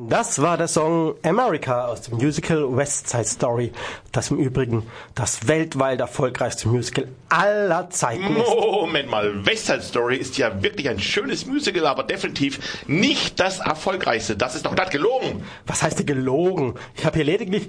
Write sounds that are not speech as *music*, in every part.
Das war der Song America aus dem Musical West Side Story, das im Übrigen das weltweit erfolgreichste Musical aller Zeiten ist. Moment mal, West Side Story ist ja wirklich ein schönes Musical, aber definitiv nicht das erfolgreichste. Das ist doch glatt gelogen. Was heißt denn gelogen? Ich habe hier lediglich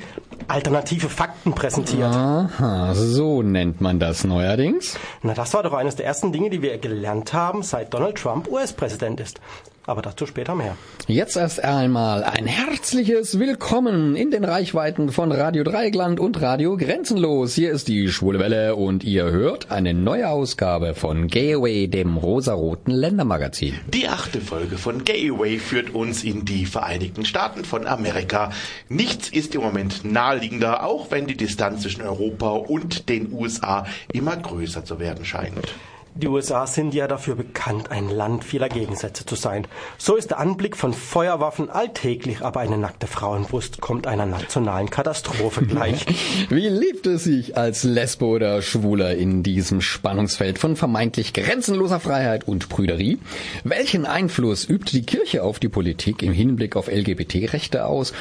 alternative Fakten präsentiert. Aha, so nennt man das neuerdings. Na, das war doch eines der ersten Dinge, die wir gelernt haben, seit Donald Trump US-Präsident ist. Aber dazu später mehr. Jetzt erst einmal ein herzliches Willkommen in den Reichweiten von Radio Dreigland und Radio Grenzenlos. Hier ist die Schwule Welle und ihr hört eine neue Ausgabe von Gay Away, dem rosaroten Ländermagazin. Die achte Folge von Gay Away führt uns in die Vereinigten Staaten von Amerika. Nichts ist im Moment naheliegender, auch wenn die Distanz zwischen Europa und den USA immer größer zu werden scheint. Die USA sind ja dafür bekannt, ein Land vieler Gegensätze zu sein. So ist der Anblick von Feuerwaffen alltäglich, aber eine nackte Frauenbrust kommt einer nationalen Katastrophe gleich. *laughs* Wie liebt es sich als Lesbo oder Schwuler in diesem Spannungsfeld von vermeintlich grenzenloser Freiheit und Prüderie? Welchen Einfluss übt die Kirche auf die Politik im Hinblick auf LGBT-Rechte aus?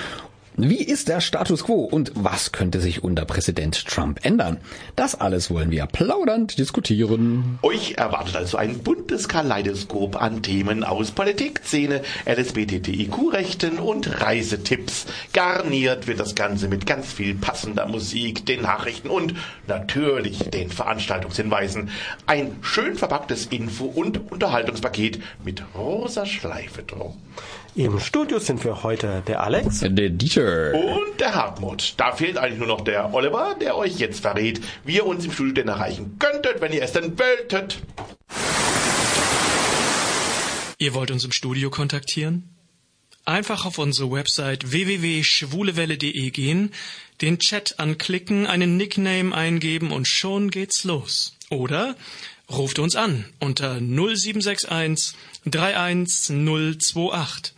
Wie ist der Status quo und was könnte sich unter Präsident Trump ändern? Das alles wollen wir plaudernd diskutieren. Euch erwartet also ein buntes Kaleidoskop an Themen aus Politik, Szene, LSBTTIQ-Rechten und Reisetipps. Garniert wird das Ganze mit ganz viel passender Musik, den Nachrichten und natürlich den Veranstaltungshinweisen. Ein schön verpacktes Info- und Unterhaltungspaket mit rosa Schleife drum. Im Studio sind wir heute der Alex, der Dieter und der Hartmut. Da fehlt eigentlich nur noch der Oliver, der euch jetzt verrät, wie ihr uns im Studio denn erreichen könntet, wenn ihr es denn wolltet. Ihr wollt uns im Studio kontaktieren? Einfach auf unsere Website www.schwulewelle.de gehen, den Chat anklicken, einen Nickname eingeben und schon geht's los. Oder ruft uns an unter 0761 31028.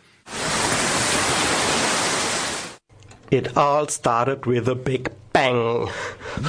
It all started with a big bang.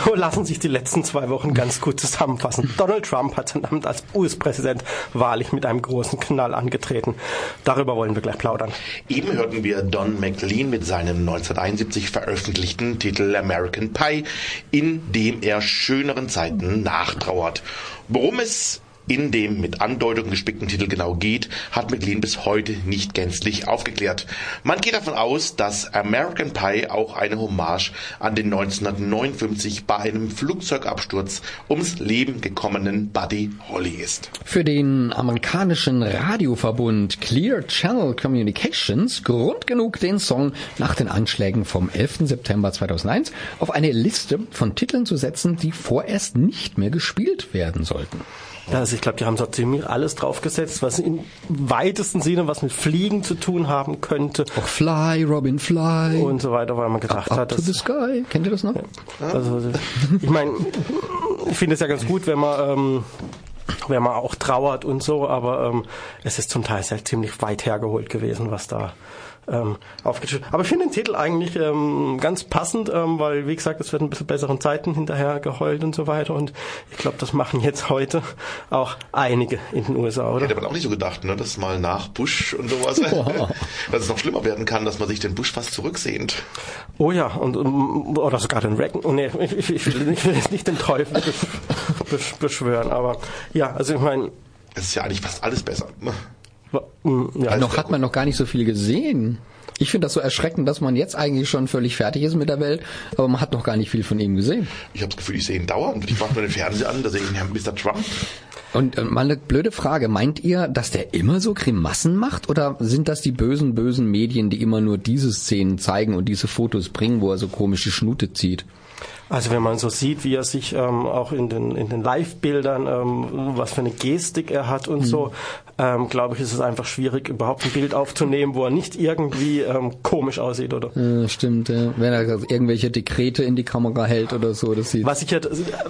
So *laughs* lassen sich die letzten zwei Wochen ganz gut zusammenfassen. Donald Trump hat sein Amt als US-Präsident wahrlich mit einem großen Knall angetreten. Darüber wollen wir gleich plaudern. Eben hörten wir Don McLean mit seinem 1971 veröffentlichten Titel American Pie, in dem er schöneren Zeiten nachtrauert. Worum es in dem mit Andeutungen gespickten Titel genau geht, hat McLean bis heute nicht gänzlich aufgeklärt. Man geht davon aus, dass American Pie auch eine Hommage an den 1959 bei einem Flugzeugabsturz ums Leben gekommenen Buddy Holly ist. Für den amerikanischen Radioverbund Clear Channel Communications Grund genug, den Song nach den Anschlägen vom 11. September 2001 auf eine Liste von Titeln zu setzen, die vorerst nicht mehr gespielt werden sollten. Also ich glaube, die haben so ziemlich alles draufgesetzt, was im weitesten Sinne was mit Fliegen zu tun haben könnte. Auch Fly, Robin Fly. Und so weiter, weil man gedacht Up hat, to the sky. Kennt ihr das noch? Ja. Also, ich meine, ich finde es ja ganz gut, wenn man ähm, wenn man auch trauert und so, aber ähm, es ist zum Teil sehr ziemlich weit hergeholt gewesen, was da ähm, aufgeschrieben. Aber ich finde den Titel eigentlich ähm, ganz passend, ähm, weil wie gesagt, es wird ein bisschen besseren Zeiten hinterher geheult und so weiter. Und ich glaube, das machen jetzt heute auch einige in den USA, oder? Hätte man auch nicht so gedacht, ne? dass mal nach Bush und sowas, *laughs* wow. *laughs* dass es noch schlimmer werden kann, dass man sich den Bush fast zurücksehnt. Oh ja, und oder sogar den Reagan. Oh, nee, ich, ich, will, ich will jetzt nicht den Teufel besch beschwören, aber ja, also ich meine. Es ist ja eigentlich fast alles besser. Ne? Ja, noch hat man noch gar nicht so viel gesehen. Ich finde das so erschreckend, dass man jetzt eigentlich schon völlig fertig ist mit der Welt, aber man hat noch gar nicht viel von ihm gesehen. Ich habe das Gefühl, ich sehe ihn dauernd. Ich mache mir den Fernseher an, da sehe ich Herrn Mr. Trump. Und äh, mal eine blöde Frage. Meint ihr, dass der immer so Grimassen macht? Oder sind das die bösen, bösen Medien, die immer nur diese Szenen zeigen und diese Fotos bringen, wo er so komische Schnute zieht? Also wenn man so sieht, wie er sich ähm, auch in den, in den Live-Bildern, ähm, was für eine Gestik er hat und mhm. so, ähm, glaube ich, ist es einfach schwierig, überhaupt ein Bild aufzunehmen, wo er nicht irgendwie ähm, komisch aussieht, oder? Ja, stimmt, ja. Wenn er irgendwelche Dekrete in die Kamera hält oder so, das sieht. Was ich ja,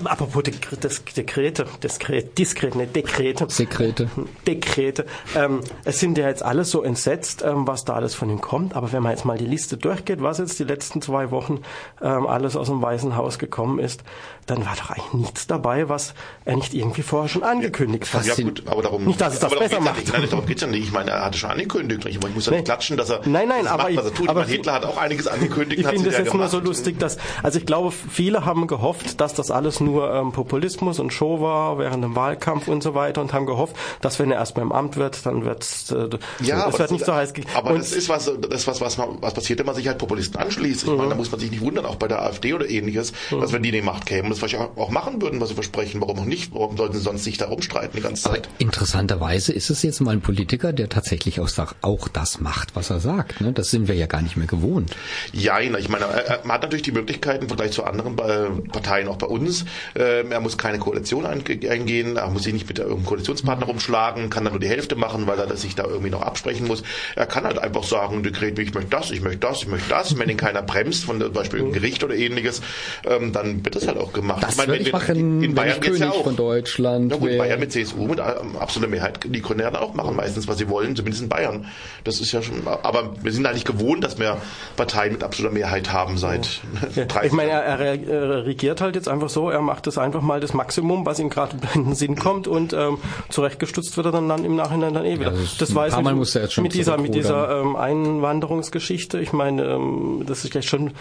apropos Dekrete, Dekrete, Diskret, Diskrete, ne, Dekrete. Sekrete. Dekrete. Ähm, es sind ja jetzt alles so entsetzt, ähm, was da alles von ihm kommt, aber wenn man jetzt mal die Liste durchgeht, was jetzt die letzten zwei Wochen ähm, alles aus dem Weißen Haus gekommen ist, dann war doch eigentlich nichts dabei, was er nicht irgendwie vorher schon angekündigt hat. Ja gut, aber darum, nicht, dass es das besser gemacht. Ja nicht, nein, darum geht's ja nicht. Ich meine, er hatte schon angekündigt. Ich muss ja Nee. nicht klatschen, dass er Nein, nein, das aber macht, was er tut. aber ich meine, Hitler hat auch einiges angekündigt. Ich finde ja jetzt nur so lustig, dass, also ich glaube, viele haben gehofft, dass das alles nur ähm, Populismus und Show war während dem Wahlkampf und so weiter und haben gehofft, dass wenn er erstmal im Amt wird, dann wird's, äh, Ja, es wird nicht das, so heiß. aber und, das ist was, das ist was, was, was passiert, wenn man sich halt Populisten anschließt. Ich Mhm. meine, da muss man sich nicht wundern, auch bei der AfD oder ähnliches, dass wenn die in die Macht kämen, das vielleicht auch, machen würden, was sie versprechen. Warum auch nicht? Warum sollten sie sonst sich da rumstreiten die ganze Aber Zeit? interessanterweise ist es jetzt mal ein Politiker, der tatsächlich auch, auch das macht, was er sagt. Ne? Das sind wir ja gar nicht mehr gewohnt. Ja, ich meine, er- er- man hat natürlich die Möglichkeit im Vergleich zu anderen äh, Parteien, auch bei uns, äh, er muss keine Koalition einge- eingehen, er muss sich nicht mit irgendeinem Koalitionspartner rumschlagen, kann dann nur die Hälfte machen, weil er sich da irgendwie noch absprechen muss. Er kann halt einfach sagen, Dekret, ich möchte das, ich möchte das, ich möchte das. Wenn ihn keiner bremst, von zum Beispiel im Gericht oder ähnliches, ähm, dann wird das halt auch gemacht. Das meine, würde ich wenn- machen, in wenn Bayern ich geht's ja König auch. von Deutschland Ja gut. Bayern mit CSU, mit ähm, absoluter Mehrheit, die können ja dann auch machen meistens, was sie wollen, zumindest in Bayern. Das ist ja schon, aber wir sind eigentlich gewohnt, dass wir Parteien mit absoluter Mehrheit haben seit Ja, *laughs* 30 ich meine, er, er, re- er regiert halt jetzt einfach so, er macht das einfach mal das Maximum, was ihm gerade *laughs* in den Sinn kommt und ähm, zurechtgestutzt wird er dann, dann im Nachhinein dann eh wieder. das ist- das paar Mal mit, musste jetzt schon mit dieser, mit dieser ähm, Einwanderungsgeschichte. Ich meine, ähm, das ist jetzt schon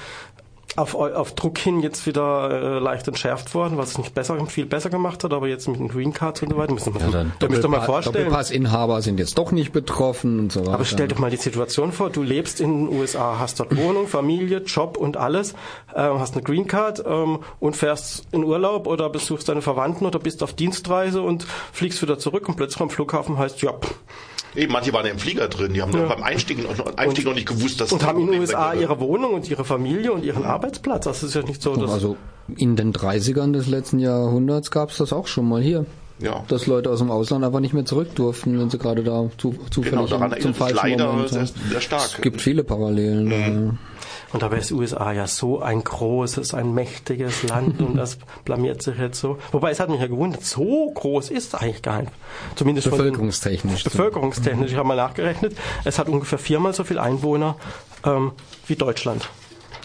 auf, auf Druck hin jetzt wieder äh, leicht entschärft worden, was es nicht besser, viel besser gemacht hat, aber jetzt mit den Green Cards und so weiter, müssen wir, Ja, dann *laughs* ihr mal Doppelpa- vorstellen. Doppelpassinhaber sind jetzt doch nicht betroffen und so weiter. Aber stell doch mal die Situation vor, du lebst in den USA, hast dort Wohnung, Familie, Job und alles, ähm, hast eine Green Card ähm, und fährst in Urlaub oder besuchst deine Verwandten oder bist auf Dienstreise und fliegst wieder zurück und plötzlich am Flughafen heißt, ja, pff, Eben, manche waren ja im Flieger drin, die haben Ja. beim Einstieg noch, Einstieg noch nicht gewusst, dass und das haben in den USA ihre Wohnung und ihre Familie und ihren Arbeitsplatz. Das ist ja nicht so, dass... Also in den 30ern des letzten Jahrhunderts gab es das auch schon mal hier. Ja. Dass Leute aus dem Ausland einfach nicht mehr zurück durften, wenn sie gerade da zu, zufällig Genau, daran zum falschen leider Moment sehr, sind. sehr stark. Es gibt viele Parallelen. ja. Und dabei ist USA ja so ein großes, ein mächtiges Land und das *laughs* blamiert sich jetzt so. Wobei es hat mich ja gewundert, so groß ist es eigentlich gar nicht. Zumindest den- Bevölkerungstechnisch. Bevölkerungstechnisch, ich habe mal nachgerechnet, es hat ungefähr viermal so viele Einwohner ähm, wie Deutschland.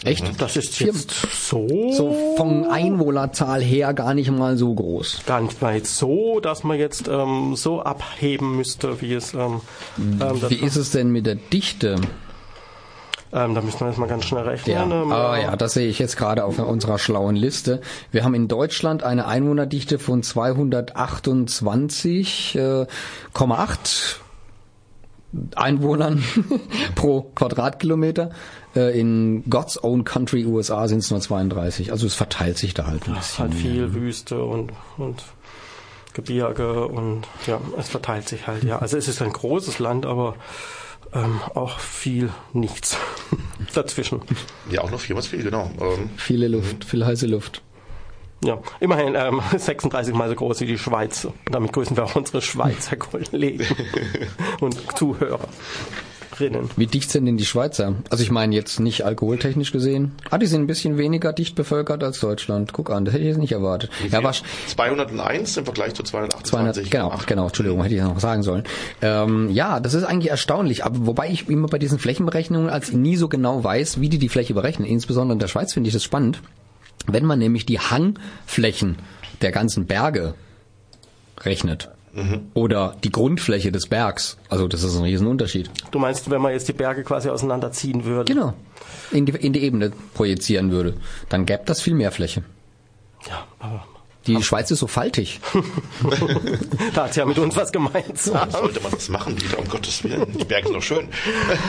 Echt? Das ist jetzt so, So von Einwohnerzahl her gar nicht mal so groß. gar nicht mal jetzt so, dass man jetzt ähm, so abheben müsste, wie es ähm, ähm, Wie ist es denn mit der Dichte? Ähm, da müssen wir jetzt mal ganz schnell rechnen. Ja, Ähm, ah, ja, das sehe ich jetzt gerade auf unserer schlauen Liste. Wir haben in Deutschland eine Einwohnerdichte von 228,8 Einwohnern *laughs* pro Quadratkilometer. Äh, In God's Own Country USA sind es nur 32. Also es verteilt sich da halt ein Es ist bisschen. halt viel Wüste und, und Gebirge und ja, es verteilt sich halt, ja. Also es ist ein großes Land, aber ähm, auch viel nichts *laughs* dazwischen. Ja, auch noch viermal so viel, genau. Ähm, Viele Luft, viel heiße Luft. Ja, immerhin ähm, *laughs* 36 mal so groß wie die Schweiz. Und damit grüßen wir auch unsere Schweizer *laughs* Kollegen und Zuhörerinnen. Wie dicht sind denn die Schweizer? Also ich meine jetzt nicht alkoholtechnisch gesehen. Ah, die sind ein bisschen weniger dicht bevölkert als Deutschland. Guck an, das hätte ich jetzt nicht erwartet. Ja, war 201 im Vergleich zu 228. 200, genau, genau, Entschuldigung, hätte ich noch sagen sollen. Ähm, ja, das ist eigentlich erstaunlich, aber wobei ich immer bei diesen Flächenberechnungen als nie so genau weiß, wie die die Fläche berechnen. Insbesondere in der Schweiz finde ich das spannend. Wenn man nämlich die Hangflächen der ganzen Berge rechnet oder die Grundfläche des Bergs, also das ist ein Riesenunterschied. Du meinst, wenn man jetzt die Berge quasi auseinanderziehen würde? Genau. In die, in die Ebene projizieren würde, dann gäbe das viel mehr Fläche. Ja, aber Die Schweiz ist so faltig. *laughs* da hat ja mit uns was gemeinsam. Sollte man das machen, Dieter, um Gottes Willen. Die Berge sind doch schön.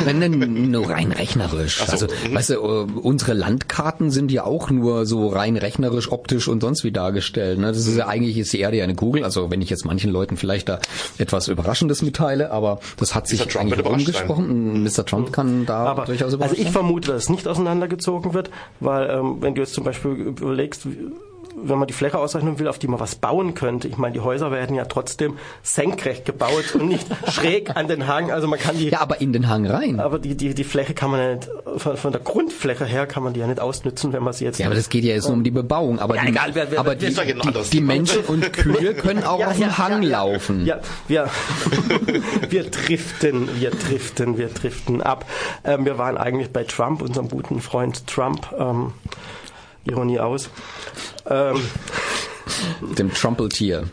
Wenn denn nur rein rechnerisch. So, Also, mhm. weißt du, äh, unsere Landkarten sind ja auch nur so rein rechnerisch, optisch und sonst wie dargestellt. Ne? Das ist ja eigentlich ist die Erde ja eine Kugel. Also wenn ich jetzt manchen Leuten vielleicht da etwas Überraschendes mitteile, aber das hat sich Mr. Trump eigentlich umgesprochen. Mr. Trump kann da Aber durchaus also überrascht ich vermute, dass es nicht auseinandergezogen wird, weil ähm, wenn du jetzt zum Beispiel überlegst, wie- wenn man die Fläche ausrechnen will, auf die man was bauen könnte, ich meine, die Häuser werden ja trotzdem senkrecht gebaut und nicht *laughs* schräg an den Hang. Also man kann die, Ja, aber in den Hang rein. aber die, die, die Fläche kann man ja nicht, von, von der Grundfläche her kann man die ja nicht ausnützen, wenn man sie jetzt Ja, aber das geht ja jetzt nur um die Bebauung. Aber, Ja, die, egal, wer- wer- aber die, ein die, die. Menschen und Kühe können auch *laughs* Ja, auf dem ja, Hang laufen. Ja, wir, *laughs* wir driften, wir driften, wir driften ab. Ähm, wir waren eigentlich bei Trump, unserem guten Freund Trump. Ähm, Ironie aus. Ähm, Dem Trumpeltier.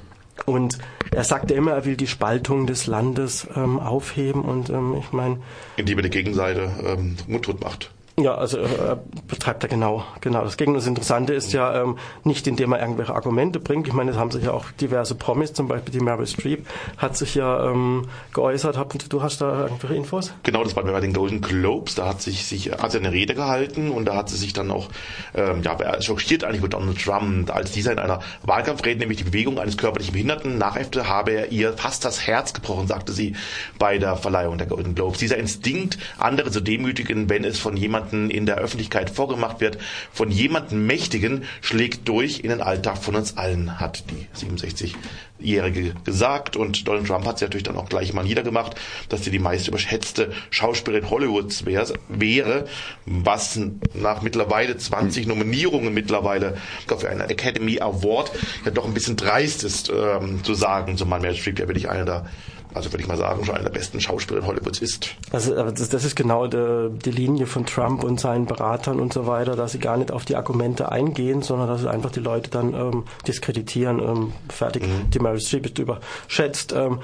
Und er sagt ja immer, er will die Spaltung des Landes ähm, aufheben und ähm, ich meine. Indem er die Gegenseite ähm, mundtot macht. Ja, also äh, betreibt er genau, genau das Gegenteil. Das Interessante ist ja ähm, nicht, indem er irgendwelche Argumente bringt. Ich meine, das haben sich ja auch diverse Promis, zum Beispiel die Meryl Streep, hat sich ja ähm, geäußert. Hab, du hast da irgendwelche Infos? Genau, das war bei den Golden Globes. Da hat sich, sich hat sie eine Rede gehalten und da hat sie sich dann auch ähm, ja, schockiert eigentlich mit Donald Trump, als dieser in einer Wahlkampfrede nämlich die Bewegung eines körperlichen Behinderten nachäffte, habe er ihr fast das Herz gebrochen, sagte sie bei der Verleihung der Golden Globes. Dieser Instinkt, andere zu demütigen, wenn es von jemandem jemanden in der Öffentlichkeit vorgemacht wird, von jemandem Mächtigen, schlägt durch in den Alltag von uns allen, hat die 67-Jährige gesagt. Und Donald Trump hat sie natürlich dann auch gleich mal niedergemacht, dass sie die meist überschätzte Schauspielerin Hollywoods wäre, was nach mittlerweile 20 Nominierungen mittlerweile für einen Academy Award ja doch ein bisschen dreist ist, ähm, zu sagen, zumal Meryl Streep ja wirklich einer der also würde ich mal sagen, schon einer der besten Schauspieler in Hollywoods ist. Also das, ist genau die, die, Linie von Trump und seinen Beratern und so weiter, dass sie gar nicht auf die Argumente eingehen, sondern dass sie einfach die Leute dann ähm, diskreditieren. Ähm, fertig, mhm. die Mary Streep ist überschätzt. Ähm,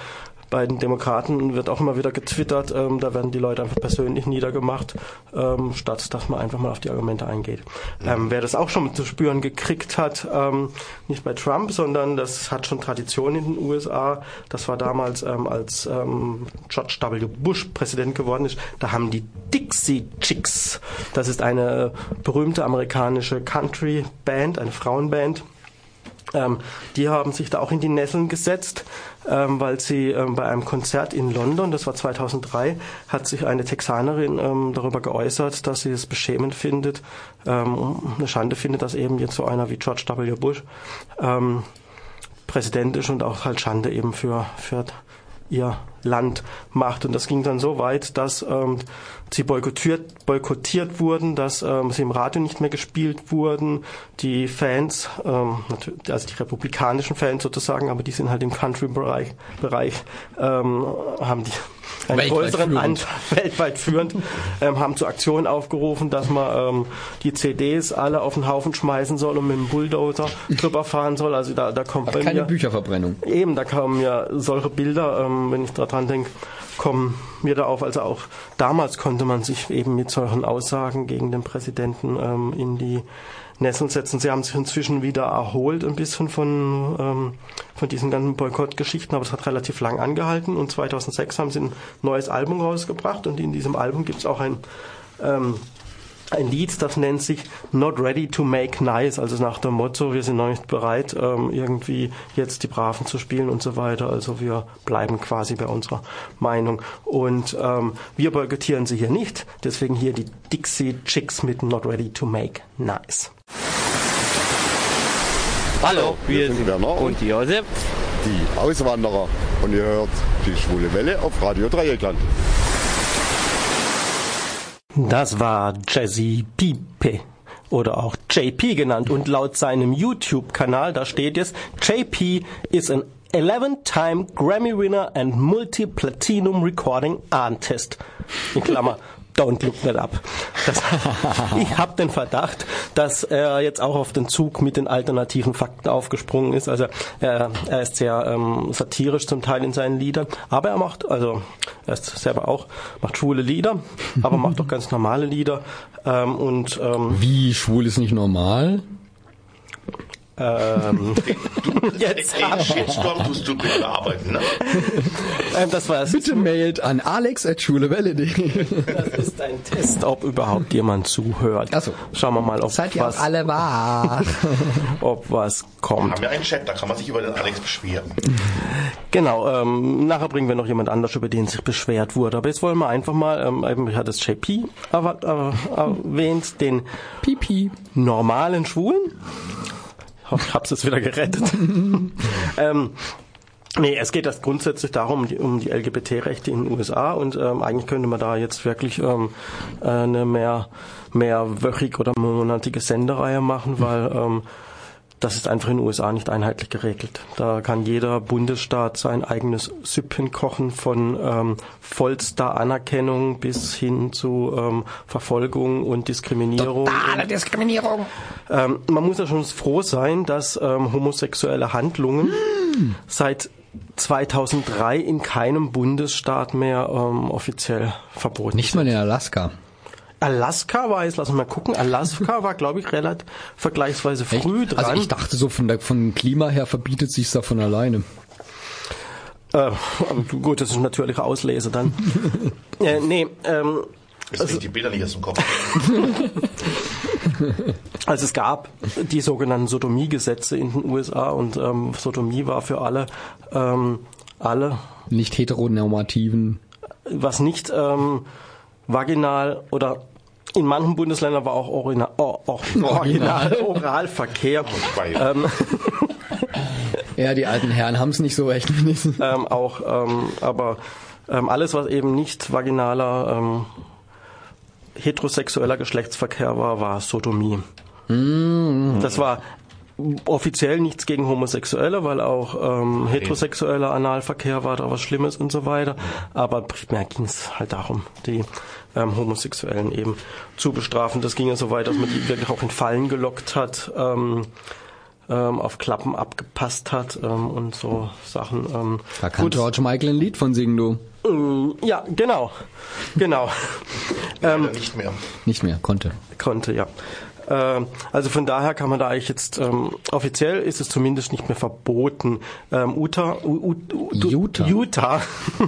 bei den Demokraten wird auch immer wieder getwittert, ähm, da werden die Leute einfach persönlich niedergemacht, ähm, statt dass man einfach mal auf die Argumente eingeht. Ähm, wer das auch schon zu spüren gekriegt hat, ähm, nicht bei Trump, sondern das hat schon Tradition in den USA. Das war damals, ähm, als ähm, George W. Bush Präsident geworden ist, da haben die Dixie Chicks, das ist eine berühmte amerikanische Country Band, eine Frauenband, ähm, die haben sich da auch in die Nesseln gesetzt, ähm, weil sie ähm, bei einem Konzert in London, das war 2003, hat sich eine Texanerin ähm, darüber geäußert, dass sie es beschämend findet, ähm, eine Schande findet, dass eben jetzt so einer wie George W. Bush ähm, Präsident ist und auch halt Schande eben für, für ihr Land macht. Und das ging dann so weit, dass ähm, sie boykottiert, boykottiert wurden, dass ähm, sie im Radio nicht mehr gespielt wurden. Die Fans, ähm, also die republikanischen Fans sozusagen, aber die sind halt im Country-Bereich, Bereich, ähm, haben die einen weltweit größeren Anteil, *laughs* weltweit führend, ähm, haben zu Aktionen aufgerufen, dass man ähm, die CDs alle auf den Haufen schmeißen soll und mit dem Bulldozer drüber fahren soll. Also da, da kommt Ach, keine mir, Bücherverbrennung. Eben, da kommen ja solche Bilder, ähm, wenn ich daran denke, kommen mir da auf. Also auch damals konnte man sich eben mit solchen Aussagen gegen den Präsidenten ähm, in die Nesseln setzen. Sie haben sich inzwischen wieder erholt ein bisschen von, ähm, von diesen ganzen Boykottgeschichten, aber es hat relativ lang angehalten und 2006 haben sie ein neues Album rausgebracht und in diesem Album gibt es auch ein ähm, ein Lied, das nennt sich Not Ready to Make Nice, also nach dem Motto, wir sind noch nicht bereit, ähm, irgendwie jetzt die Braven zu spielen und so weiter. Also wir bleiben quasi bei unserer Meinung. Und ähm, wir boykottieren sie hier nicht, deswegen hier die Dixie Chicks mit Not Ready to Make Nice. Hallo, wir, sind Werner und Josef, die Auswanderer. Und ihr hört die Schwule Welle auf Radio Dreieckland. Das war Jazzy Pipe oder auch JP genannt und laut seinem YouTube-Kanal, da steht jetzt, JP is an 11-time Grammy winner and multi-platinum recording artist. In Klammer. Don't look that up. Das, *laughs* ich habe den Verdacht, dass er jetzt auch auf den Zug mit den alternativen Fakten aufgesprungen ist. Also er, er ist sehr ähm, satirisch zum Teil in seinen Liedern, aber er macht, also er ist selber auch, macht schwule Lieder, aber macht auch *laughs* ganz normale Lieder. Ähm, und ähm, Wie schwul ist nicht normal? Ähm, *laughs* du, jetzt den Shitstorm tust du bitte bearbeiten, ne? ähm, das war's. Bitte mailt an alex.schulewelle.de. Das ist ein Test, ob überhaupt jemand zuhört. Achso. Schauen wir mal, ob Seid ihr was, alle wahr? *laughs* ob was kommt. Wir haben ja einen Chat, da kann man sich über den Alex beschweren. Genau, ähm, nachher bringen wir noch jemand anders, über den sich beschwert wurde. Aber jetzt wollen wir einfach mal, ähm, ich hatte es JP erwähnt, den Pipi normalen Schwulen ich hab's jetzt wieder gerettet. *laughs* ähm, Nee, es geht erst grundsätzlich darum, um die LGBT-Rechte in den USA und ähm, eigentlich könnte man da jetzt wirklich ähm, eine mehr, mehrwöchig oder monatige Sendereihe machen, weil ähm, das ist einfach in den USA nicht einheitlich geregelt. Da kann jeder Bundesstaat sein eigenes Süppchen kochen von ähm, vollster Anerkennung bis hin zu ähm, Verfolgung und Diskriminierung. Totale Diskriminierung. Ähm, man muss ja schon froh sein, dass ähm, homosexuelle Handlungen seit 2003 in keinem Bundesstaat mehr ähm, offiziell verboten. Nicht mal in Alaska. Alaska war jetzt, lass uns mal gucken, Alaska war, glaube ich, relativ vergleichsweise früh Echt? dran. Also ich dachte so von der, vom Klima her verbietet sich's da von alleine. äh, gut, das ist natürliche Auslese dann. *laughs* äh, nee, ähm, Jetzt ich die Bilder nicht aus dem Kopf. *laughs* Also es gab die sogenannten Sodomiegesetze in den USA und ähm, Sodomie war für alle, ähm, alle, Nicht heteronormativen. was nicht ähm, vaginal oder in manchen Bundesländern war auch Orina, oh, oh, *laughs* Original, Oralverkehr ähm, *laughs* Ja, die alten Herren haben's nicht so recht. *laughs* ähm, auch, ähm, aber ähm, alles, was eben nicht vaginaler ähm, heterosexueller Geschlechtsverkehr war, war Sodomie. Das war offiziell nichts gegen Homosexuelle, weil auch ähm, heterosexueller Analverkehr war da was Schlimmes und so weiter. Aber primär ging es halt darum, die ähm, Homosexuellen eben zu bestrafen. Das ging ja so weit, dass man die wirklich auch in Fallen gelockt hat. Ähm, ähm, auf Klappen abgepasst hat ähm, und so Sachen. Ähm, Da kann George Michael ein Lied von singen, du. ja, genau, genau. ähm, nicht mehr. Nicht mehr, konnte. konnte, ja. Ähm, Also von daher kann man da eigentlich jetzt, ähm, offiziell ist es zumindest nicht mehr verboten. Ähm, Utah, Utah. Utah.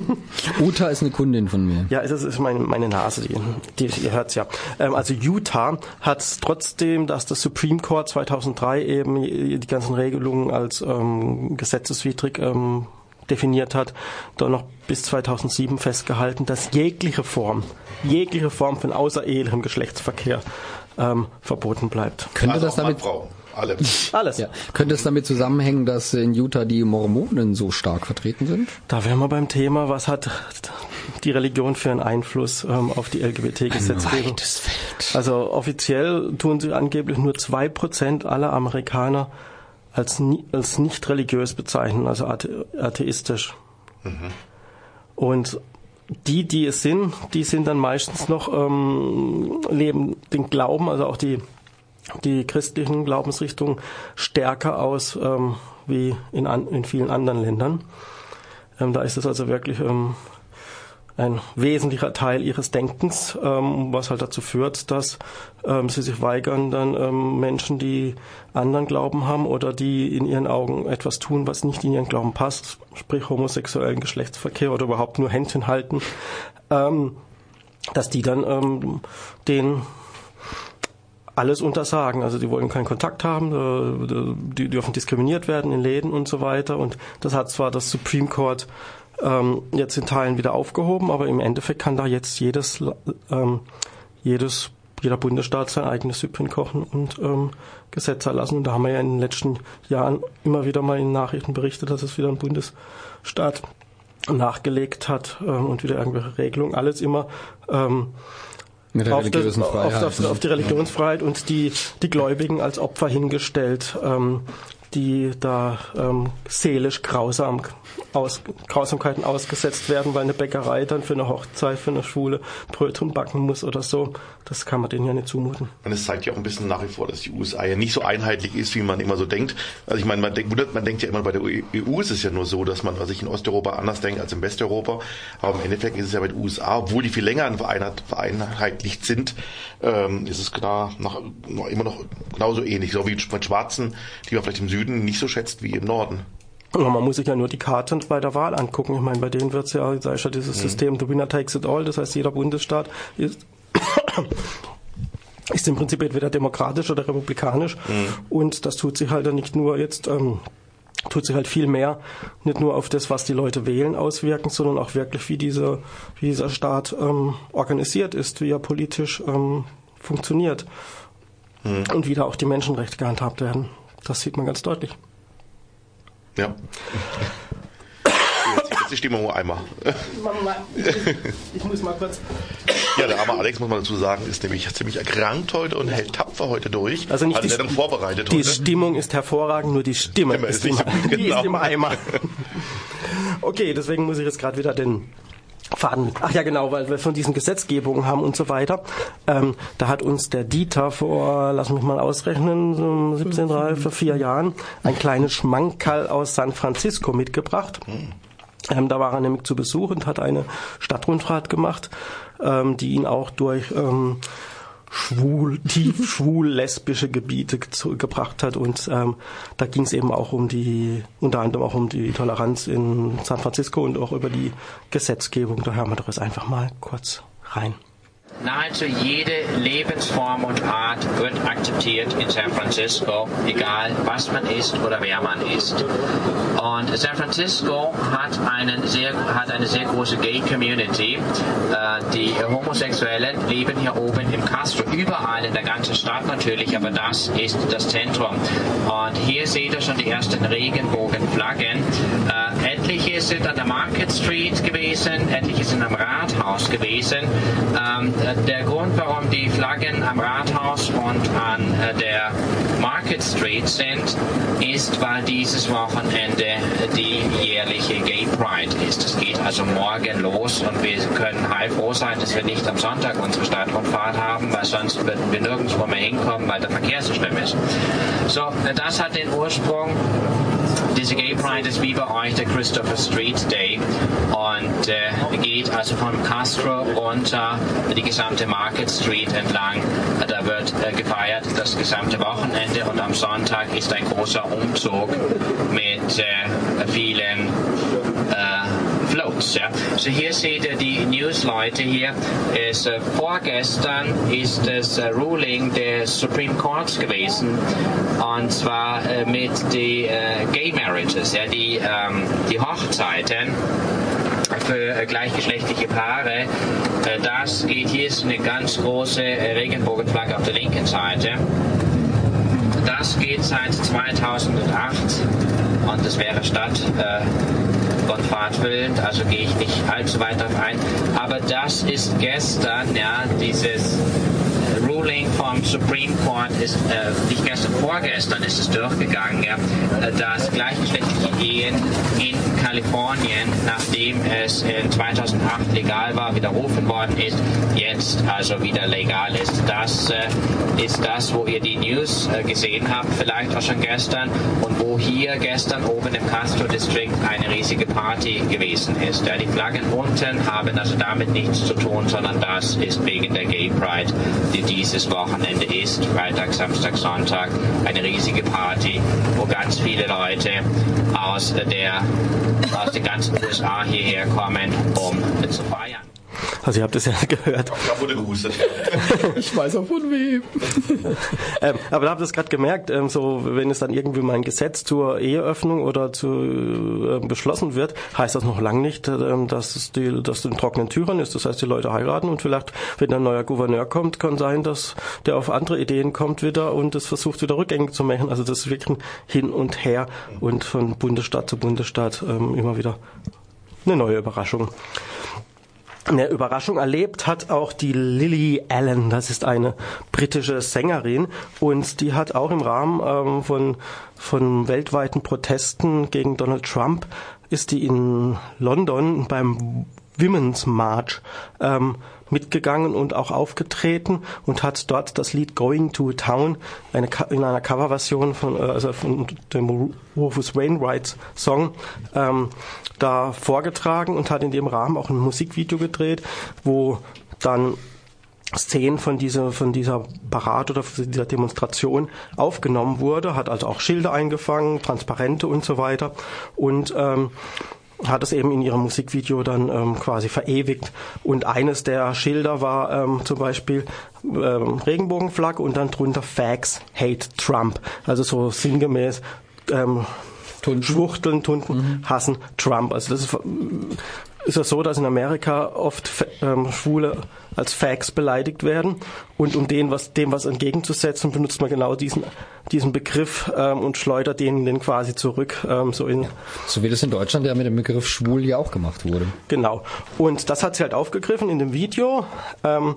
*laughs* Uta ist eine Kundin von mir. Ja, das ist meine, meine Nase, die, die, ihr hört's ja. Ähm, also Utah hat trotzdem, dass das Supreme Court 2003 eben die ganzen Regelungen als ähm, gesetzeswidrig ähm, definiert hat, doch noch bis 2007 festgehalten, dass jegliche Form, jegliche Form von außerehelichem Geschlechtsverkehr ähm, verboten bleibt. Könnte Also das damit. Alle. *laughs* Alles. ja, könnte es damit zusammenhängen, dass in Utah die Mormonen so stark vertreten sind? Da wären wir beim Thema, was hat die Religion für einen Einfluss ähm, auf die LGBT-Gesetzgebung? Also offiziell tun sie angeblich nur zwei Prozent aller Amerikaner als, als nicht religiös bezeichnen, also athe atheistisch. Und die, die es sind, die sind dann meistens noch ähm, leben den Glauben, also auch die die christlichen Glaubensrichtungen stärker aus ähm, wie in, an, in vielen anderen Ländern. Ähm, da ist es also wirklich ähm, ein wesentlicher Teil ihres Denkens, ähm, was halt dazu führt, dass ähm, sie sich weigern, dann ähm, Menschen, die anderen Glauben haben oder die in ihren Augen etwas tun, was nicht in ihren Glauben passt, sprich homosexuellen Geschlechtsverkehr oder überhaupt nur Händchen halten, ähm, dass die dann ähm, den alles untersagen. Also die wollen keinen Kontakt haben, äh, die dürfen diskriminiert werden in Läden und so weiter. Und das hat zwar das Supreme Court ähm, jetzt in Teilen wieder aufgehoben, aber im Endeffekt kann da jetzt jedes, ähm, jedes jeder Bundesstaat sein eigenes Süppchen kochen und ähm, Gesetze erlassen. Und da haben wir ja in den letzten Jahren immer wieder mal in Nachrichten berichtet, dass es wieder ein Bundesstaat nachgelegt hat ähm, und wieder irgendwelche Regelungen. Alles immer ähm, auf, das, auf, auf, auf die Religionsfreiheit und die, die Gläubigen als Opfer hingestellt, ähm, die da ähm, seelisch grausam aus, Grausamkeiten ausgesetzt werden, weil eine Bäckerei dann für eine Hochzeit, für eine Schwule Brötchen backen muss oder so. Das kann man denen ja nicht zumuten. Und es zeigt ja auch ein bisschen nach wie vor, dass die USA ja nicht so einheitlich ist, wie man immer so denkt. Also ich meine, man denkt, man denkt ja immer, bei der EU ist es ja nur so, dass man sich in Osteuropa anders denkt als in Westeuropa. Aber im Endeffekt ist es ja bei den USA, obwohl die viel länger vereinheitlicht sind, ähm, ist es klar, noch, immer noch genauso ähnlich. So wie mit Schwarzen, die man vielleicht im Süden nicht so schätzt wie im Norden. Ja, man muss sich ja nur die Karten bei der Wahl angucken. Ich meine, bei denen wird es ja, da ist ja dieses System, the winner takes it all. Das heißt, jeder Bundesstaat ist, *coughs* ist im Prinzip entweder demokratisch oder republikanisch. Und das tut sich halt dann nicht nur jetzt, ähm, tut sich halt viel mehr, nicht nur auf das, was die Leute wählen, auswirken, sondern auch wirklich, wie dieser, wie dieser Staat ähm, organisiert ist, wie er politisch ähm, funktioniert. Und wie da auch die Menschenrechte gehandhabt werden. Das sieht man ganz deutlich. Ja. Jetzt, jetzt die Stimmung nur einmal. Ich muss mal kurz. Ja, der arme Alex, muss man dazu sagen, ist nämlich ziemlich erkrankt heute und hält tapfer heute durch. Also nicht Hat die, vorbereitet die heute. Stimmung ist hervorragend, nur die Stimme Stimme ist, ist im, *laughs* die ist genau. im Eimer. Okay, deswegen muss ich jetzt gerade wieder den Faden. Ach ja, genau, weil wir von diesen Gesetzgebungen haben und so weiter. Ähm, da hat uns der Dieter vor, lass mich mal ausrechnen, so 17, 3, vor vier Jahren ein kleines Schmankerl aus San Francisco mitgebracht. Ähm, da war er nämlich zu Besuch und hat eine Stadtrundfahrt gemacht, ähm, die ihn auch durch ähm, schwul, tief *laughs* schwul-lesbische Gebiete zu, gebracht hat. Und ähm, da ging es eben auch um die, unter anderem auch um die Toleranz in San Francisco und auch über die Gesetzgebung. Da hören wir doch jetzt einfach mal kurz rein. Nahezu jede Lebensform und Art wird akzeptiert in San Francisco, egal was man ist oder wer man ist. Und San Francisco hat, einen sehr, hat eine sehr große Gay-Community. Äh, die Homosexuellen leben hier oben im Castro, überall in der ganzen Stadt natürlich, aber das ist das Zentrum. Und hier seht ihr schon die ersten Regenbogenflaggen. Etliche sind an der Market Street gewesen, etliche sind am Rathaus gewesen. Ähm, der Grund, warum die Flaggen am Rathaus und an äh, der Market Street sind, ist, weil dieses Wochenende die jährliche Gay Pride ist. Es geht also morgen los und wir können heilfroh sein, dass wir nicht am Sonntag unsere Stadtrundfahrt haben, weil sonst würden wir nirgendwo mehr hinkommen, weil der Verkehr so schlimm ist. So, das hat den Ursprung diese Gay Pride ist wie bei euch der Christopher Street Day und äh, geht also vom Castro runter die gesamte Market Street entlang. Da wird äh, gefeiert das gesamte Wochenende und am Sonntag ist ein großer Umzug mit äh, vielen Floats. Ja. So hier seht ihr die News-Leute hier. Ist, äh, vorgestern ist das äh, Ruling des Supreme Courts gewesen und zwar äh, mit den äh, Gay Marriages, ja, die, ähm, die Hochzeiten für gleichgeschlechtliche Paare. Das geht hier ist eine ganz große Regenbogenflagge auf der linken Seite. Das geht seit 2008 und es wäre statt Fahrtwild, also gehe ich nicht allzu weit darauf ein. Aber das ist gestern, ja, dieses Ruling vom Supreme Court ist äh, nicht gestern, vorgestern ist es durchgegangen, ja, dass gleichgeschlechtliche Ehen in Kalifornien, nachdem es in 2008 legal war, widerrufen worden ist, jetzt also wieder legal ist. Das äh, ist das, wo ihr die News äh, gesehen habt, vielleicht auch schon gestern und wo hier gestern oben im Castro District eine riesige Party gewesen ist. Ja, die Flaggen unten haben also damit nichts zu tun, sondern das ist wegen der Gay Pride, die dieses Wochenende ist, Freitag, Samstag, Sonntag, eine riesige Party, wo ganz viele Leute aus der aus den ganzen *laughs* USA hierher kommen, um zu feiern. Also ihr habt es ja *laughs* gehört. Da wurde gehustet. *laughs* ich weiß auch von wem. *laughs* ähm, aber da habt ihr es gerade gemerkt, ähm, so wenn es dann irgendwie mal ein Gesetz zur Eheöffnung oder zu äh, beschlossen wird, heißt das noch lange nicht, äh, dass es die, dass in trockenen Türen ist. Das heißt, die Leute heiraten und vielleicht, wenn ein neuer Gouverneur kommt, kann sein, dass der auf andere Ideen kommt wieder und es versucht wieder rückgängig zu machen. Also das ist wirklich ein Hin und Her und von Bundesstaat zu Bundesstaat ähm, immer wieder eine neue Überraschung eine Überraschung erlebt hat auch die Lily Allen. Das ist eine britische Sängerin und die hat auch im Rahmen ähm, von, von weltweiten Protesten gegen Donald Trump ist die in London beim Women's March ähm, mitgegangen und auch aufgetreten und hat dort das Lied Going to a Town eine, in einer Coverversion von, äh, also von dem Rufus Wainwright Song ähm, da vorgetragen und hat in dem Rahmen auch ein Musikvideo gedreht, wo dann Szenen von dieser, von dieser Parade oder von dieser Demonstration aufgenommen wurde, hat also auch Schilder eingefangen, Transparente und so weiter. Und ähm, hat es eben in ihrem Musikvideo dann ähm, quasi verewigt. Und eines der Schilder war ähm, zum Beispiel ähm, Regenbogenflagge und dann drunter Facts Hate Trump. Also so sinngemäß ähm, Tunden. Schwuchteln, Tunden, mhm. hassen Trump. Also das ist, ist ja so, dass in Amerika oft ähm, Schwule als Fags beleidigt werden und um denen was, dem was entgegenzusetzen, benutzt man genau diesen, diesen Begriff ähm, und schleudert den, den quasi zurück. Ähm, so, in, so wie das in Deutschland ja mit dem Begriff schwul ja auch gemacht wurde. Genau. Und das hat sie halt aufgegriffen in dem Video. Ähm,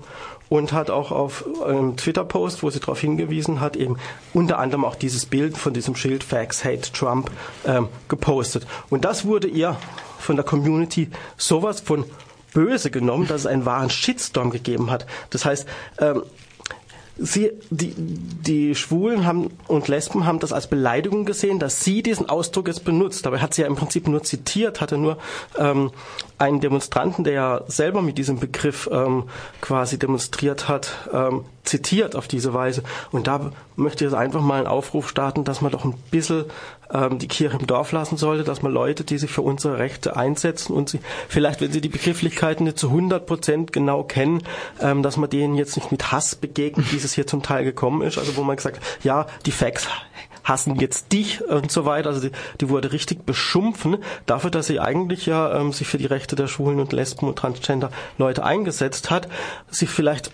und hat auch auf einem Twitter-Post, wo sie darauf hingewiesen hat, eben unter anderem auch dieses Bild von diesem Schild Facts Hate Trump ähm, gepostet. Und das wurde ihr von der Community sowas von böse genommen, dass es einen wahren Shitstorm gegeben hat. Das heißt, ähm, Sie, die, die Schwulen haben und Lesben haben das als Beleidigung gesehen, dass sie diesen Ausdruck jetzt benutzt. Dabei hat sie ja im Prinzip nur zitiert, hatte nur ähm, einen Demonstranten, der ja selber mit diesem Begriff ähm, quasi demonstriert hat, ähm, zitiert auf diese Weise. Und da möchte ich jetzt einfach mal einen Aufruf starten, dass man doch ein bisschen ähm, die Kirche im Dorf lassen sollte, dass man Leute, die sich für unsere Rechte einsetzen und sie vielleicht, wenn sie die Begrifflichkeiten nicht zu 100 Prozent genau kennen, ähm, dass man denen jetzt nicht mit Hass begegnet, wie es hier zum Teil gekommen ist. Also wo man gesagt ja, die Facts hassen jetzt dich und so weiter. Also die, die wurde richtig beschumpfen dafür, dass sie eigentlich ja ähm, sich für die Rechte der Schwulen und Lesben und Transgender Leute eingesetzt hat, sich vielleicht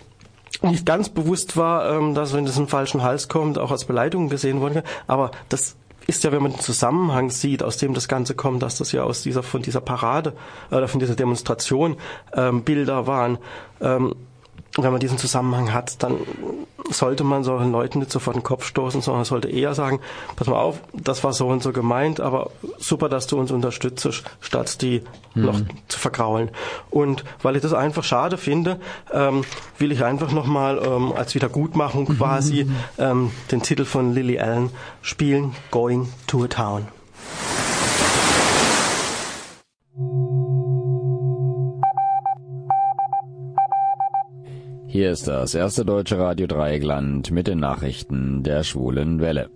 nicht ganz bewusst war, ähm, dass wenn das in den falschen Hals kommt, auch als Beleidigung gesehen wurde. Aber das ist ja, wenn man den Zusammenhang sieht, aus dem das Ganze kommt, dass das ja aus dieser von dieser Parade oder von dieser Demonstration ähm, Bilder waren. Ähm, wenn man diesen Zusammenhang hat, dann sollte man solchen Leuten nicht sofort den Kopf stoßen, sondern sollte eher sagen, pass mal auf, das war so und so gemeint, aber super, dass du uns unterstützt, statt die mhm. noch zu vergraulen. Und weil ich das einfach schade finde, ähm, will ich einfach nochmal ähm, als Wiedergutmachung mhm. quasi ähm, den Titel von Lily Allen spielen, Going to a Town. Hier ist das erste deutsche Radio Dreieckland mit den Nachrichten der schwulen Welle.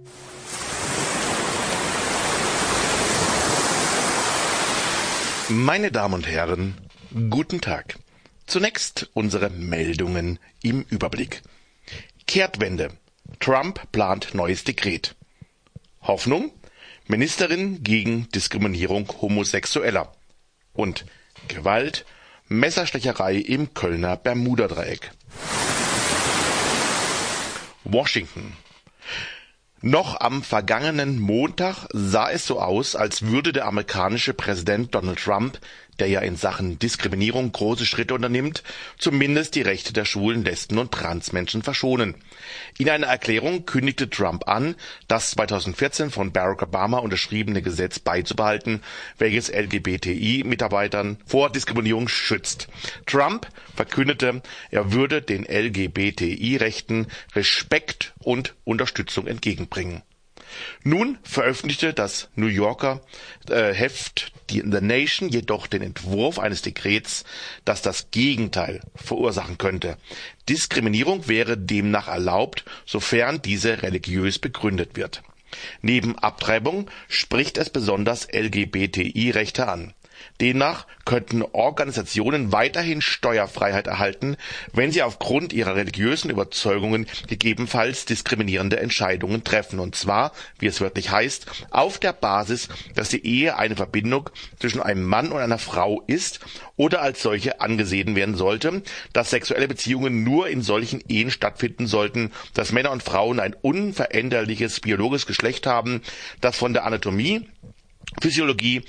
Meine Damen und Herren, guten Tag. Zunächst unsere Meldungen im Überblick. Kehrtwende. Trump plant neues Dekret. Hoffnung? Ministerin gegen Diskriminierung Homosexueller. Und Gewalt Messerstecherei im Kölner Bermudadreieck. Washington. Noch am vergangenen Montag sah es so aus, als würde der amerikanische Präsident Donald Trump der ja in Sachen Diskriminierung große Schritte unternimmt, zumindest die Rechte der schwulen, Lesben und Transmenschen verschonen. In einer Erklärung kündigte Trump an, das 2014 von Barack Obama unterschriebene Gesetz beizubehalten, welches LGBTI-Mitarbeitern vor Diskriminierung schützt. Trump verkündete, er würde den LGBTI-Rechten Respekt und Unterstützung entgegenbringen. Nun veröffentlichte das New Yorker äh, Heft The Nation jedoch den Entwurf eines Dekrets, das das Gegenteil verursachen könnte. Diskriminierung wäre demnach erlaubt, sofern diese religiös begründet wird. Neben Abtreibung spricht es besonders LGBTI-Rechte an Demnach könnten Organisationen weiterhin Steuerfreiheit erhalten, wenn sie aufgrund ihrer religiösen Überzeugungen gegebenenfalls diskriminierende Entscheidungen treffen, und zwar, wie es wörtlich heißt, auf der Basis, dass die Ehe eine Verbindung zwischen einem Mann und einer Frau ist oder als solche angesehen werden sollte, dass sexuelle Beziehungen nur in solchen Ehen stattfinden sollten, dass Männer und Frauen ein unveränderliches biologisches Geschlecht haben, das von der Anatomie Physiologie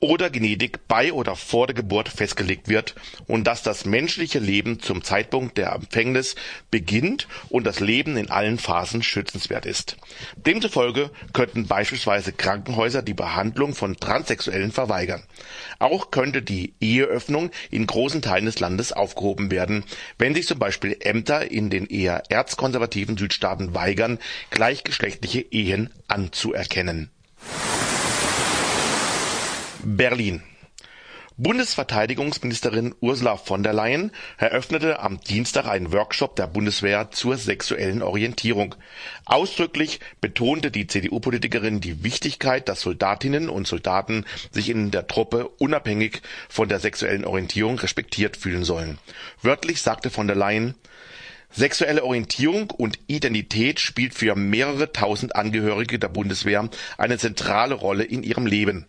oder Genetik bei oder vor der Geburt festgelegt wird und dass das menschliche Leben zum Zeitpunkt der Empfängnis beginnt und das Leben in allen Phasen schützenswert ist. Demzufolge könnten beispielsweise Krankenhäuser die Behandlung von Transsexuellen verweigern. Auch könnte die Eheöffnung in großen Teilen des Landes aufgehoben werden, wenn sich zum Beispiel Ämter in den eher erzkonservativen Südstaaten weigern, gleichgeschlechtliche Ehen anzuerkennen. Berlin. Bundesverteidigungsministerin Ursula von der Leyen eröffnete am Dienstag einen Workshop der Bundeswehr zur sexuellen Orientierung. Ausdrücklich betonte die CDU-Politikerin die Wichtigkeit, dass Soldatinnen und Soldaten sich in der Truppe unabhängig von der sexuellen Orientierung respektiert fühlen sollen. Wörtlich sagte von der Leyen, Sexuelle Orientierung und Identität spielt für mehrere tausend Angehörige der Bundeswehr eine zentrale Rolle in ihrem Leben.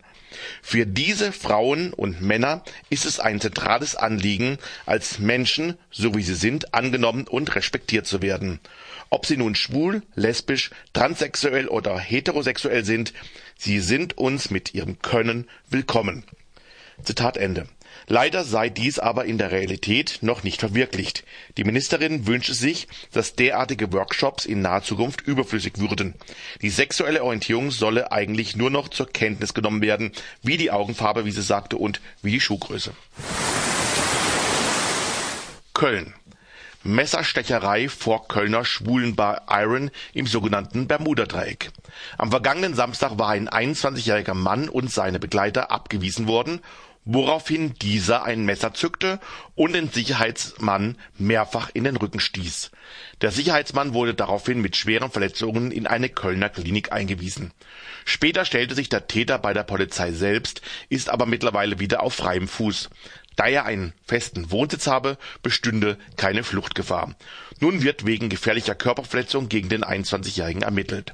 Für diese Frauen und Männer ist es ein zentrales Anliegen, als Menschen, so wie sie sind, angenommen und respektiert zu werden. Ob sie nun schwul, lesbisch, transsexuell oder heterosexuell sind, sie sind uns mit ihrem Können willkommen. Zitat Ende. Leider sei dies aber in der Realität noch nicht verwirklicht. Die Ministerin wünsche sich, dass derartige Workshops in naher Zukunft überflüssig würden. Die sexuelle Orientierung solle eigentlich nur noch zur Kenntnis genommen werden, wie die Augenfarbe, wie sie sagte, und wie die Schuhgröße. Köln. Messerstecherei vor Kölner Schwulenbar Iron im sogenannten Bermuda-Dreieck. Am vergangenen Samstag war ein 21-jähriger Mann und seine Begleiter abgewiesen worden, woraufhin dieser ein Messer zückte und den Sicherheitsmann mehrfach in den Rücken stieß. Der Sicherheitsmann wurde daraufhin mit schweren Verletzungen in eine Kölner Klinik eingewiesen. Später stellte sich der Täter bei der Polizei selbst, ist aber mittlerweile wieder auf freiem Fuß. Da er einen festen Wohnsitz habe, bestünde keine Fluchtgefahr. Nun wird wegen gefährlicher Körperverletzung gegen den 21-Jährigen ermittelt.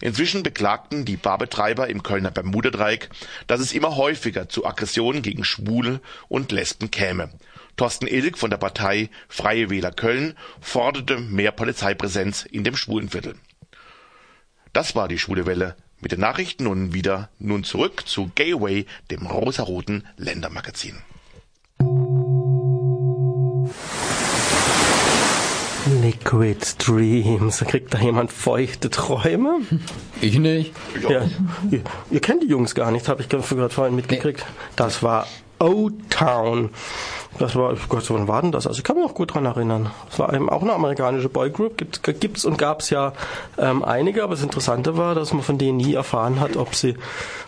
Inzwischen beklagten die Barbetreiber im Kölner Bermudadreieck, dass es immer häufiger zu Aggressionen gegen Schwule und Lesben käme. Thorsten Ilk von der Partei Freie Wähler Köln forderte mehr Polizeipräsenz in dem Schwulenviertel. Das war die Schwule Welle mit den Nachrichten nun wieder nun zurück zu Gayway, dem rosaroten Ländermagazin. Liquid Dreams. Kriegt da jemand feuchte Träume? Ich nicht. Ja. Ihr, ihr kennt die Jungs gar nicht, habe ich gerade vorhin mitgekriegt. Das war O-Town. Das war, Gott, wann war denn das? Also ich kann mich noch gut dran erinnern. Das war eben auch eine amerikanische Boygroup. Gibt, gibt's und gab's ja ähm, einige, aber das Interessante war, dass man von denen nie erfahren hat, ob sie,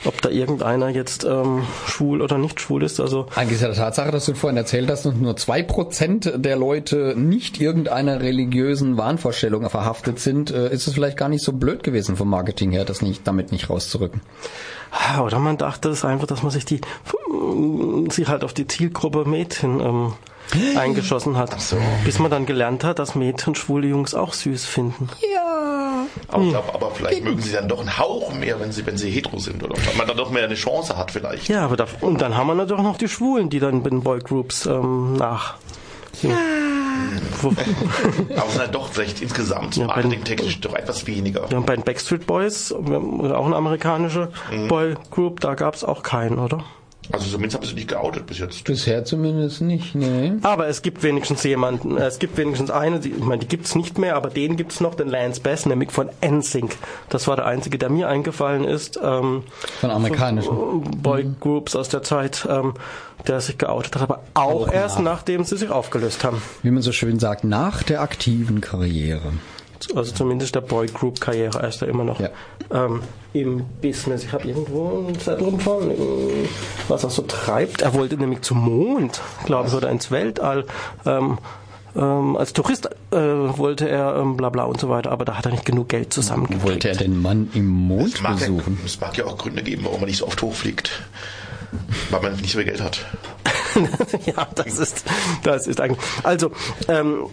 ob da irgendeiner jetzt ähm, schwul oder nicht schwul ist. Also Angesichts der Tatsache, dass du vorhin erzählt hast, dass nur zwei Prozent der Leute nicht irgendeiner religiösen Wahnvorstellung verhaftet sind, äh, ist es vielleicht gar nicht so blöd gewesen vom Marketing her, das nicht damit nicht rauszurücken. Oder man dachte es einfach, dass man sich die sich halt auf die Zielgruppe Mädchen ähm, eingeschossen hat. so. Bis man dann gelernt hat, dass Mädchen schwule Jungs auch süß finden. Ja. Aber, ich glaub, aber vielleicht mögen sie dann doch einen Hauch mehr, wenn sie, wenn sie hetero sind, oder? Weil man dann doch mehr eine Chance hat vielleicht. Ja, aber da, und dann haben wir natürlich noch die Schwulen, die dann bei den Boygroups ähm, nach. Ja. Aber es sind halt doch vielleicht insgesamt Ja, bei den- marketingtechnisch doch etwas weniger. Ja, und bei den Backstreet Boys, auch eine amerikanische Boygroup, da gab's auch keinen, oder? Also zumindest haben sie nicht geoutet bis jetzt. Bisher zumindest nicht, nee. Aber es gibt wenigstens jemanden, äh, es gibt wenigstens eine, die, ich meine, die gibt's nicht mehr, aber den gibt's noch, den Lance Bass, nämlich von NSYNC. Das war der einzige, der mir eingefallen ist. Ähm, Von amerikanischen. Boygroups aus der Zeit, ähm, der sich geoutet hat, aber auch, Auch erst nach. nachdem sie sich aufgelöst haben. Wie man so schön sagt, nach der aktiven Karriere. Also zumindest der Boygroup-Karriere ist er immer noch Ja. ähm, im Business. Ich habe irgendwo einen Zettel rumfallen, was er so treibt. Er wollte nämlich zum Mond, glaube ich, oder ins Weltall. Ähm, ähm, als Tourist äh, wollte er ähm, bla bla und so weiter, aber da hat er nicht genug Geld zusammengekriegt. Wollte er den Mann im Mond Es mag, ja, besuchen? es mag ja auch Gründe geben, warum man nicht so oft hochfliegt. Weil man nicht so viel Geld hat. *laughs* ja, das ist, das ist eigentlich. Also, ähm,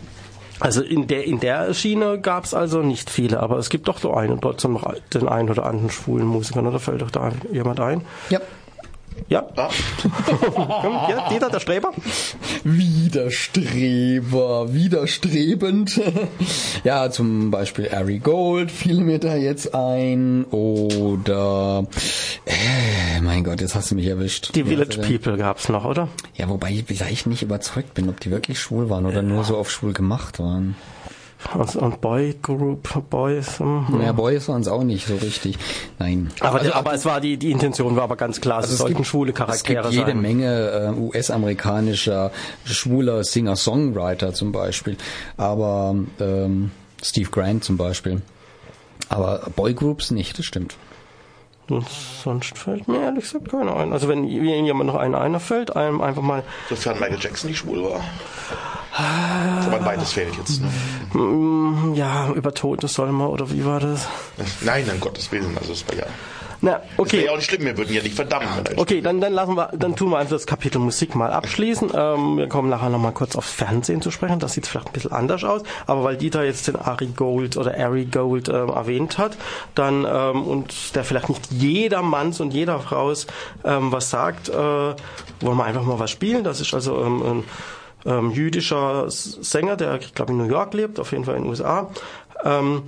also in der in der Schiene gab es also nicht viele, aber es gibt doch so einen trotzdem noch den einen oder anderen schwulen Musiker, oder fällt doch da jemand ein? Ja. Ja, Ah, *laughs* komm, ja, Dieter, der Streber. Widerstreber, widerstrebend. *laughs* ja, zum Beispiel Ari Gold fiel mir da jetzt ein. Oder, äh, mein Gott, jetzt hast du mich erwischt. Die Village? People gab's noch, oder? Ja, wobei ich vielleicht nicht überzeugt bin, ob die wirklich schwul waren oder nur so auf schwul gemacht waren. Und, und Boy Group, Boys. hm. Ja, Boys waren es auch nicht so richtig. Nein. Aber, Also, aber es war die, die Intention war aber ganz klar, Also es sollten schwule Charaktere Es gibt jede sein. Menge äh, US-amerikanischer schwuler Singer-Songwriter zum Beispiel. Aber ähm, Steve Grant zum Beispiel. Aber Boygroups nicht, das stimmt. Und sonst fällt mir ehrlich gesagt keiner ein. Also wenn Ihnen jemand noch einer einfällt, einem einfach mal sofern Michael Jackson nicht schwul war. Aber beides fehlt jetzt. Ne? Mm, Ja, über Tote soll man, oder wie war das? Nein, um Gottes Willen. Also es war ja. Na, Das okay. ja auch nicht schlimm, wir würden ja nicht verdammen. er- Okay, dann, dann lassen wir, dann tun wir einfach das Kapitel Musik mal abschließen. Ähm, wir kommen nachher nochmal kurz aufs Fernsehen zu sprechen. Das sieht vielleicht ein bisschen anders aus. Aber weil Dieter jetzt den Ari Gold oder Ari Gold ähm, erwähnt hat, dann ähm, und der vielleicht nicht jeder Manns und jeder Frau ähm, was sagt, äh, wollen wir einfach mal was spielen. Das ist also ähm, ein ähm, jüdischer Sänger, der, ich glaube, in New York lebt, auf jeden Fall in den USA. Ähm,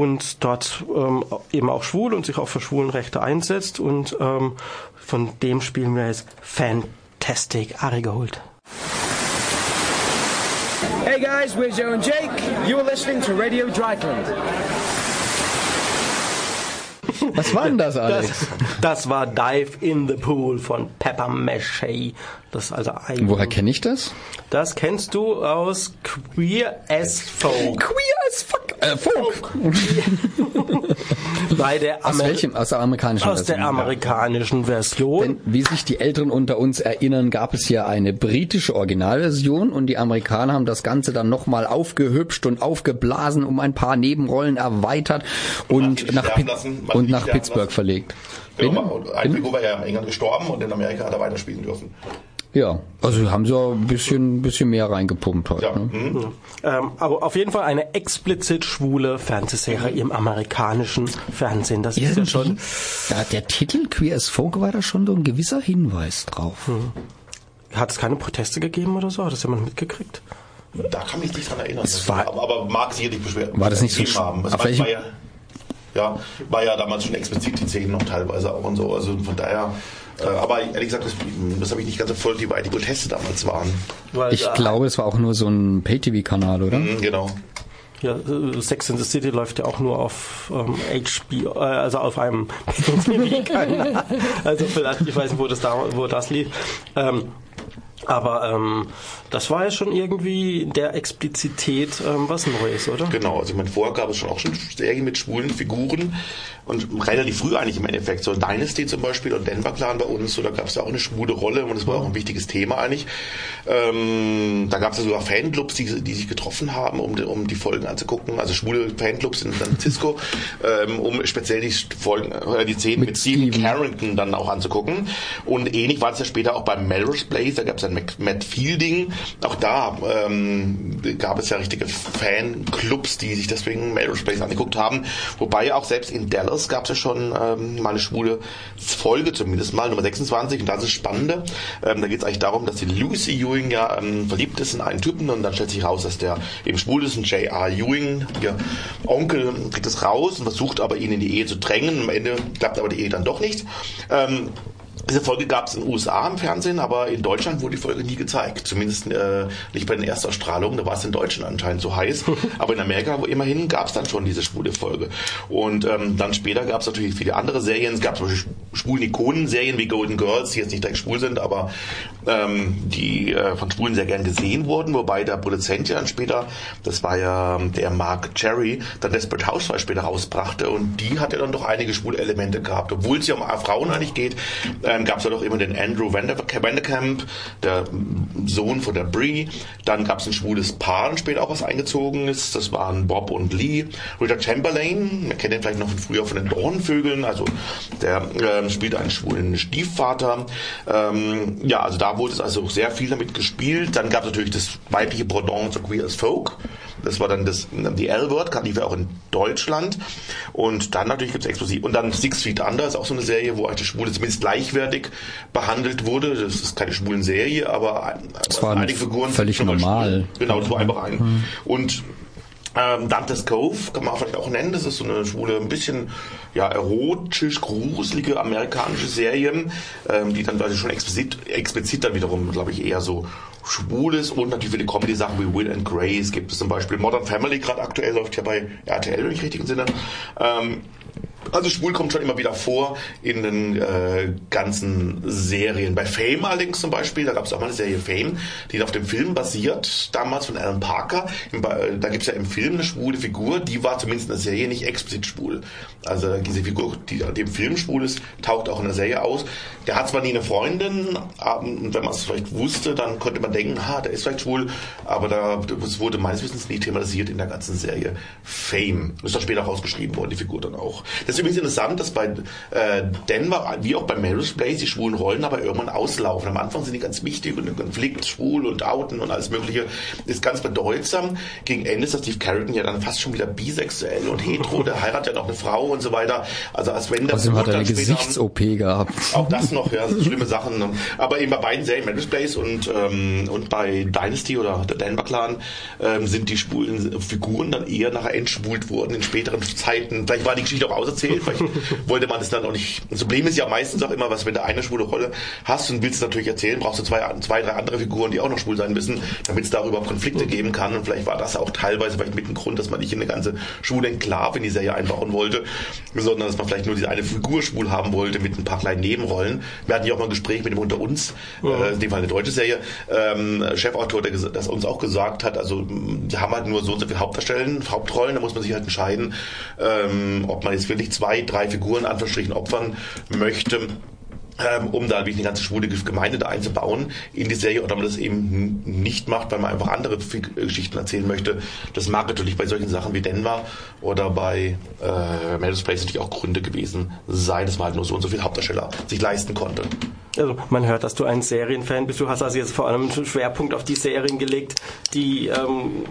und dort ähm, eben auch schwul und sich auch für Schwulenrechte einsetzt. Und ähm, von dem spielen wir jetzt Fantastic Ari Gold. Hey guys, we're Joe and Jake. You're listening to Radio Dryland. Was war denn das, Das, Alex? das war Dive in the Pool von Pepper Mache. Das ist also ein. Woher kenne ich das? Das kennst du aus Queer as Folk. Queer as fuck. Äh, Folk. *laughs* Bei der Aus welchem? Aus der amerikanischen Aus der Version. amerikanischen Version. Denn wie sich die Älteren unter uns erinnern, gab es ja eine britische Originalversion und die Amerikaner haben das Ganze dann nochmal aufgehübscht und aufgeblasen, um ein paar Nebenrollen erweitert und nicht nach, Pit- lassen, und nach Pittsburgh lassen. verlegt. Genau, Bitte? ein Figur war ja in England gestorben und in Amerika hat er weiterspielen dürfen. Ja, also haben sie auch ein bisschen, bisschen mehr reingepumpt heute. Ja. Ne? mhm. Ähm, aber auf jeden Fall eine explizit schwule Fernsehserie im amerikanischen Fernsehen. Das ist ja schon. Ja, der Titel Queer as Folk war da schon so ein gewisser Hinweis drauf. Hat es keine Proteste gegeben oder so? Hat das jemand mitgekriegt? Da kann mich nicht dran erinnern. Es war- aber, aber mag sicherlich beschweren. War das nicht so haben. Es war ja, ja, war ja damals schon explizit die Szenen noch teilweise auch und so. Also von daher. Äh, aber ehrlich gesagt, das, das habe ich nicht ganz verfolgt, wie weit die Proteste damals waren. Weil, Ich äh, glaube, es war auch nur so ein Pay-TV-Kanal, oder? Mhm, genau. Ja, äh, Sex in the City läuft ja auch nur auf ähm, HBO, äh, also auf einem *laughs* TV-Kanal. Also vielleicht, ich weiß nicht, wo das, da, wo das lief. Ähm, aber ähm, das war ja schon irgendwie der Explizität ähm, was Neues, oder? Genau, also ich meine, vorher gab es schon auch schon Serien mit schwulen Figuren und relativ früh eigentlich im Endeffekt, so Dynasty zum Beispiel und Denver Clan bei uns, so, da gab es ja auch eine schwule Rolle und das war auch ein wichtiges Thema eigentlich. Ähm, da gab es ja sogar Fanclubs, die, die sich getroffen haben, um, die- um die Folgen anzugucken, also schwule Fanclubs in San Francisco, ähm, um speziell die Folgen, äh, die Szenen mit, Mit Stephen Steven. Carrington dann auch anzugucken und ähnlich war es ja später auch beim Melrose Place, da gab es dann Matt Fielding, auch da ähm, gab es ja richtige Fanclubs, die sich deswegen Melrose Place angeguckt haben. Wobei auch selbst in Dallas gab es ja schon ähm, mal eine schwule Folge, zumindest mal, Nummer 26. Und das ist das Spannende. Ähm, da geht es eigentlich darum, dass die Lucy Ewing ja ähm, verliebt ist in einen Typen und dann stellt sich raus, dass der eben schwul ist. Und J.R. Ewing, ihr Onkel, kriegt es raus und versucht aber ihn in die Ehe zu drängen. Am Ende klappt aber die Ehe dann doch nicht. Ähm, diese Folge gab es in den USA im Fernsehen, aber in Deutschland wurde die Folge nie gezeigt. Zumindest äh, nicht bei den Erstausstrahlungen, da war es in Deutschland anscheinend so heiß. *laughs* aber in Amerika, wo immerhin, gab es dann schon diese schwule Folge. Und ähm, dann später gab es natürlich viele andere Serien. Es gab zum Beispiel schwulen Ikonen-Serien wie Golden Girls, die jetzt nicht direkt schwul sind, aber ähm, die äh, von Schwulen sehr gern gesehen wurden. Wobei der Produzent ja dann später, das war ja ähm, der Mark Cherry, dann Desperate Housewives später rausbrachte. Und die hat ja dann doch einige schwule Elemente gehabt. Obwohl es ja um Frauen eigentlich geht, ähm, gab es ja doch immer den Andrew Vander- Vanderkamp, der Sohn von der Brie. Dann gab es ein schwules Paar, später auch was eingezogen ist. Das waren Bob und Lee. Richard Chamberlain, man kennt ihn vielleicht noch von früher von den Dornvögeln, also der ähm, spielt einen schwulen Stiefvater. Ähm, ja, also da wurde es also sehr viel damit gespielt. Dann gab es natürlich das weibliche Pendant zu Queer as Folk. Das war dann das, die L-Word, lief ja auch in Deutschland. Und dann natürlich gibt es explosiv. Und dann Six Feet Under ist auch so eine Serie, wo eigentlich die Schwule zumindest gleichwertig behandelt wurde. Das ist keine schwulen Serie, aber Das war einige Figuren sind völlig schon mal normal. schwul. Genau, das war einfach ein. Und ähm, Dante's Cove kann man vielleicht auch nennen. Das ist so eine schwule, ein bisschen ja, erotisch, gruselige amerikanische Serie, ähm, die dann also schon explizit, explizit dann wiederum, glaube ich, eher so schwul ist und natürlich viele Comedy-Sachen wie Will and Grace gibt es zum Beispiel. Modern Family gerade aktuell läuft ja bei RTL, wenn ich richtig entsinne. Ähm, also schwul kommt schon immer wieder vor in den äh, ganzen Serien. Bei Fame allerdings zum Beispiel, da gab es auch mal eine Serie Fame, die auf dem Film basiert, damals von Alan Parker. Ba- da gibt es ja im Film eine schwule Figur, die war zumindest in der Serie nicht explizit schwul. Also diese Figur, die dem Film schwul ist, taucht auch in der Serie aus. Der hat zwar nie eine Freundin, aber wenn man es vielleicht wusste, dann konnte man denken, ha, der ist vielleicht schwul, aber da, das wurde meines Wissens nie thematisiert in der ganzen Serie Fame. Ist dann später rausgeschrieben worden, die Figur dann auch. Ist übrigens interessant, dass bei äh, Denver, wie auch bei Melrose Place, die schwulen Rollen aber irgendwann auslaufen. Am Anfang sind die ganz wichtig und der Konflikt, schwul und outen und alles mögliche ist ganz bedeutsam. Gegen Ende ist das Steve Carrington ja dann fast schon wieder bisexuell und hetero, der heiratet ja noch eine Frau und so weiter. Also als wenn der Außerdem hat er eine Gesichts-OP gehabt. auch das noch, ja, sind schlimme Sachen. Aber eben bei beiden Serien, Melrose Place und, ähm, und bei Dynasty oder der Denver Clan, ähm, sind die schwulen Figuren dann eher nachher entschwult worden in späteren Zeiten. Vielleicht war die Geschichte auch auserzählt. Vielleicht wollte man es dann auch nicht. Das Problem ist ja meistens auch immer, was wenn du eine schwule Rolle hast und willst es natürlich erzählen, brauchst du zwei, zwei, drei andere Figuren, die auch noch schwul sein müssen, damit es darüber Konflikte geben kann. Und vielleicht war das auch teilweise vielleicht mit dem Grund, dass man nicht eine ganze schwule Enklave in die Serie einbauen wollte, sondern dass man vielleicht nur diese eine Figur schwul haben wollte mit ein paar kleinen Nebenrollen. Wir hatten ja auch mal ein Gespräch mit dem Unter uns, äh, in dem Fall eine deutsche Serie, ähm, Chefautor, der das uns auch gesagt hat, also die haben halt nur so und so viele Hauptdarstellen, Hauptrollen, da muss man sich halt entscheiden, ähm, ob man jetzt wirklich zwei, drei Figuren Anführungsstrichen opfern möchte ähm, um da wirklich eine ganze schwule Gemeinde da einzubauen in die Serie oder man das eben nicht macht, weil man einfach andere Geschichten erzählen möchte. Das mag natürlich bei solchen Sachen wie Denver oder bei äh, Melrose Place natürlich auch Gründe gewesen sein, dass man halt nur so und so viel Hauptdarsteller sich leisten konnte. Also man hört, dass du ein Serienfan bist. Du hast also jetzt vor allem einen Schwerpunkt auf die Serien gelegt, die, ähm,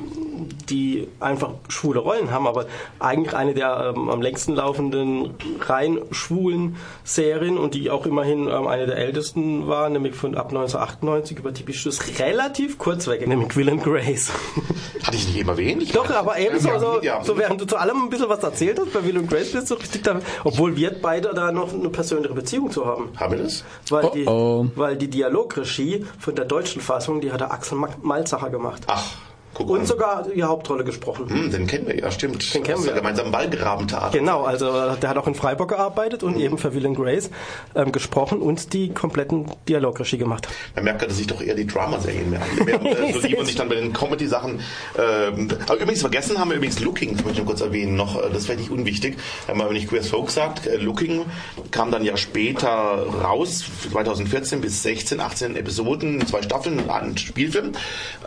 die einfach schwule Rollen haben, aber eigentlich eine der ähm, am längsten laufenden rein schwulen Serien und die auch immerhin ähm, eine der ältesten war, nämlich von ab 1998 über die Beschluss relativ kurz weg, nämlich Will and Grace. *laughs* Hatte ich nicht eben erwähnt? Ich Doch, aber ebenso, ja, so, ja. so während du zu allem ein bisschen was erzählt hast, bei Will and Grace bist du richtig da, obwohl wir beide da noch eine persönliche Beziehung zu haben. Haben wir das? Weil, Oh, die, oh. weil die Dialogregie von der deutschen Fassung, die hat der Axel Ma- Malzacher gemacht. Ach, guck Und an. sogar die Hauptrolle gesprochen. Hm, den kennen wir ja, stimmt. Den kennen Aus wir. der gemeinsamen Ballgrabentat. Genau, also äh, der hat auch in Freiburg gearbeitet und eben für Will and Grace ähm, gesprochen und die kompletten Dialogregie gemacht. Man merkt, dass sich doch eher die Drama-Serien mehr mehr, äh, so lieben und sich dann bei den Comedy-Sachen. Ähm, aber übrigens vergessen haben wir übrigens Looking, das möchte ich nur kurz erwähnen, noch, äh, das wäre nicht unwichtig. Wenn man nicht Queer Folk sagt, äh, Looking kam dann ja später raus, 2014 bis 16, 18 Episoden, zwei Staffeln, ein Spielfilm.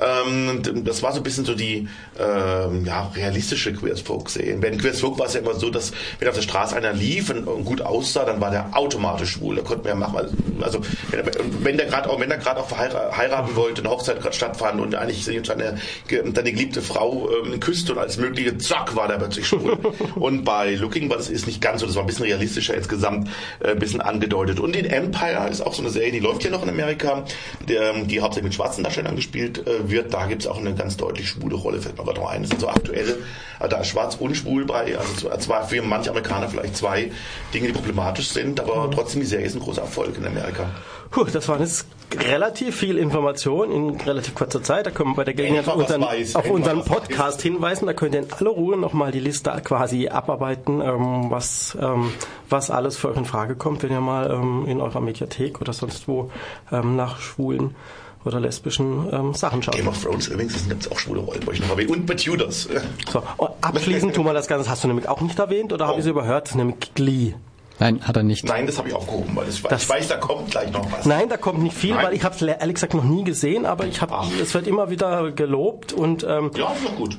Ähm, das war so ein bisschen so die ähm, ja, realistische Queer as Folk Serie. Bei den Queer as Folk war es ja immer so, dass wenn auf der Straße einer lief und, und gut aussah, dann war der automatisch schwul. Da konnte man ja machen, also wenn, er- der gerade auch, wenn er gerade auch heiraten wollte, eine Hochzeit gerade stattfand und eigentlich seine, seine geliebte Frau ähm, küsste und alles mögliche, zack, war der plötzlich schwul. *laughs* und bei Looking war das ist nicht ganz so, das war ein bisschen realistischer insgesamt, äh, ein bisschen angedeutet. Und in Empire ist auch so eine Serie, die läuft ja noch in Amerika, der, die hauptsächlich mit schwarzen Darstellern gespielt äh, wird. Da gibt's auch eine ganz deutlich schwule Rolle, fällt mir gerade noch ein. Das sind so aktuelle, äh, da ist schwarz und schwul bei, also zwar für manche Amerikaner vielleicht zwei Dinge, die problematisch sind, aber trotzdem die Serie ist ein großer Erfolg in Amerika. Puh, das war jetzt relativ viel Information in relativ kurzer Zeit. Da können wir bei der Gelegenheit auf unseren, weiß, auf unseren. Podcast hinweisen. Da könnt ihr in aller Ruhe nochmal die Liste quasi abarbeiten, ähm, was, ähm, was alles für euch in Frage kommt, wenn ihr mal ähm, in eurer Mediathek oder sonst wo ähm, nach schwulen oder lesbischen ähm, Sachen schaut. Game of Thrones übrigens, das gibt auch schwule Rollen, wollte ich noch erwähnen. Und bei Tudors. So, und abschließend tun wir das Ganze, hast du nämlich auch nicht erwähnt oder habe ich es überhört? Nämlich Glee. Nein, hat er nicht. Nein, das habe ich aufgehoben, weil das, Das- ich weiß, da kommt gleich noch was. Nein, da kommt nicht viel, Nein. weil ich habe es ehrlich gesagt noch nie gesehen, aber ich habe, Ach. es wird immer wieder gelobt und ähm, Ja, ist noch gut.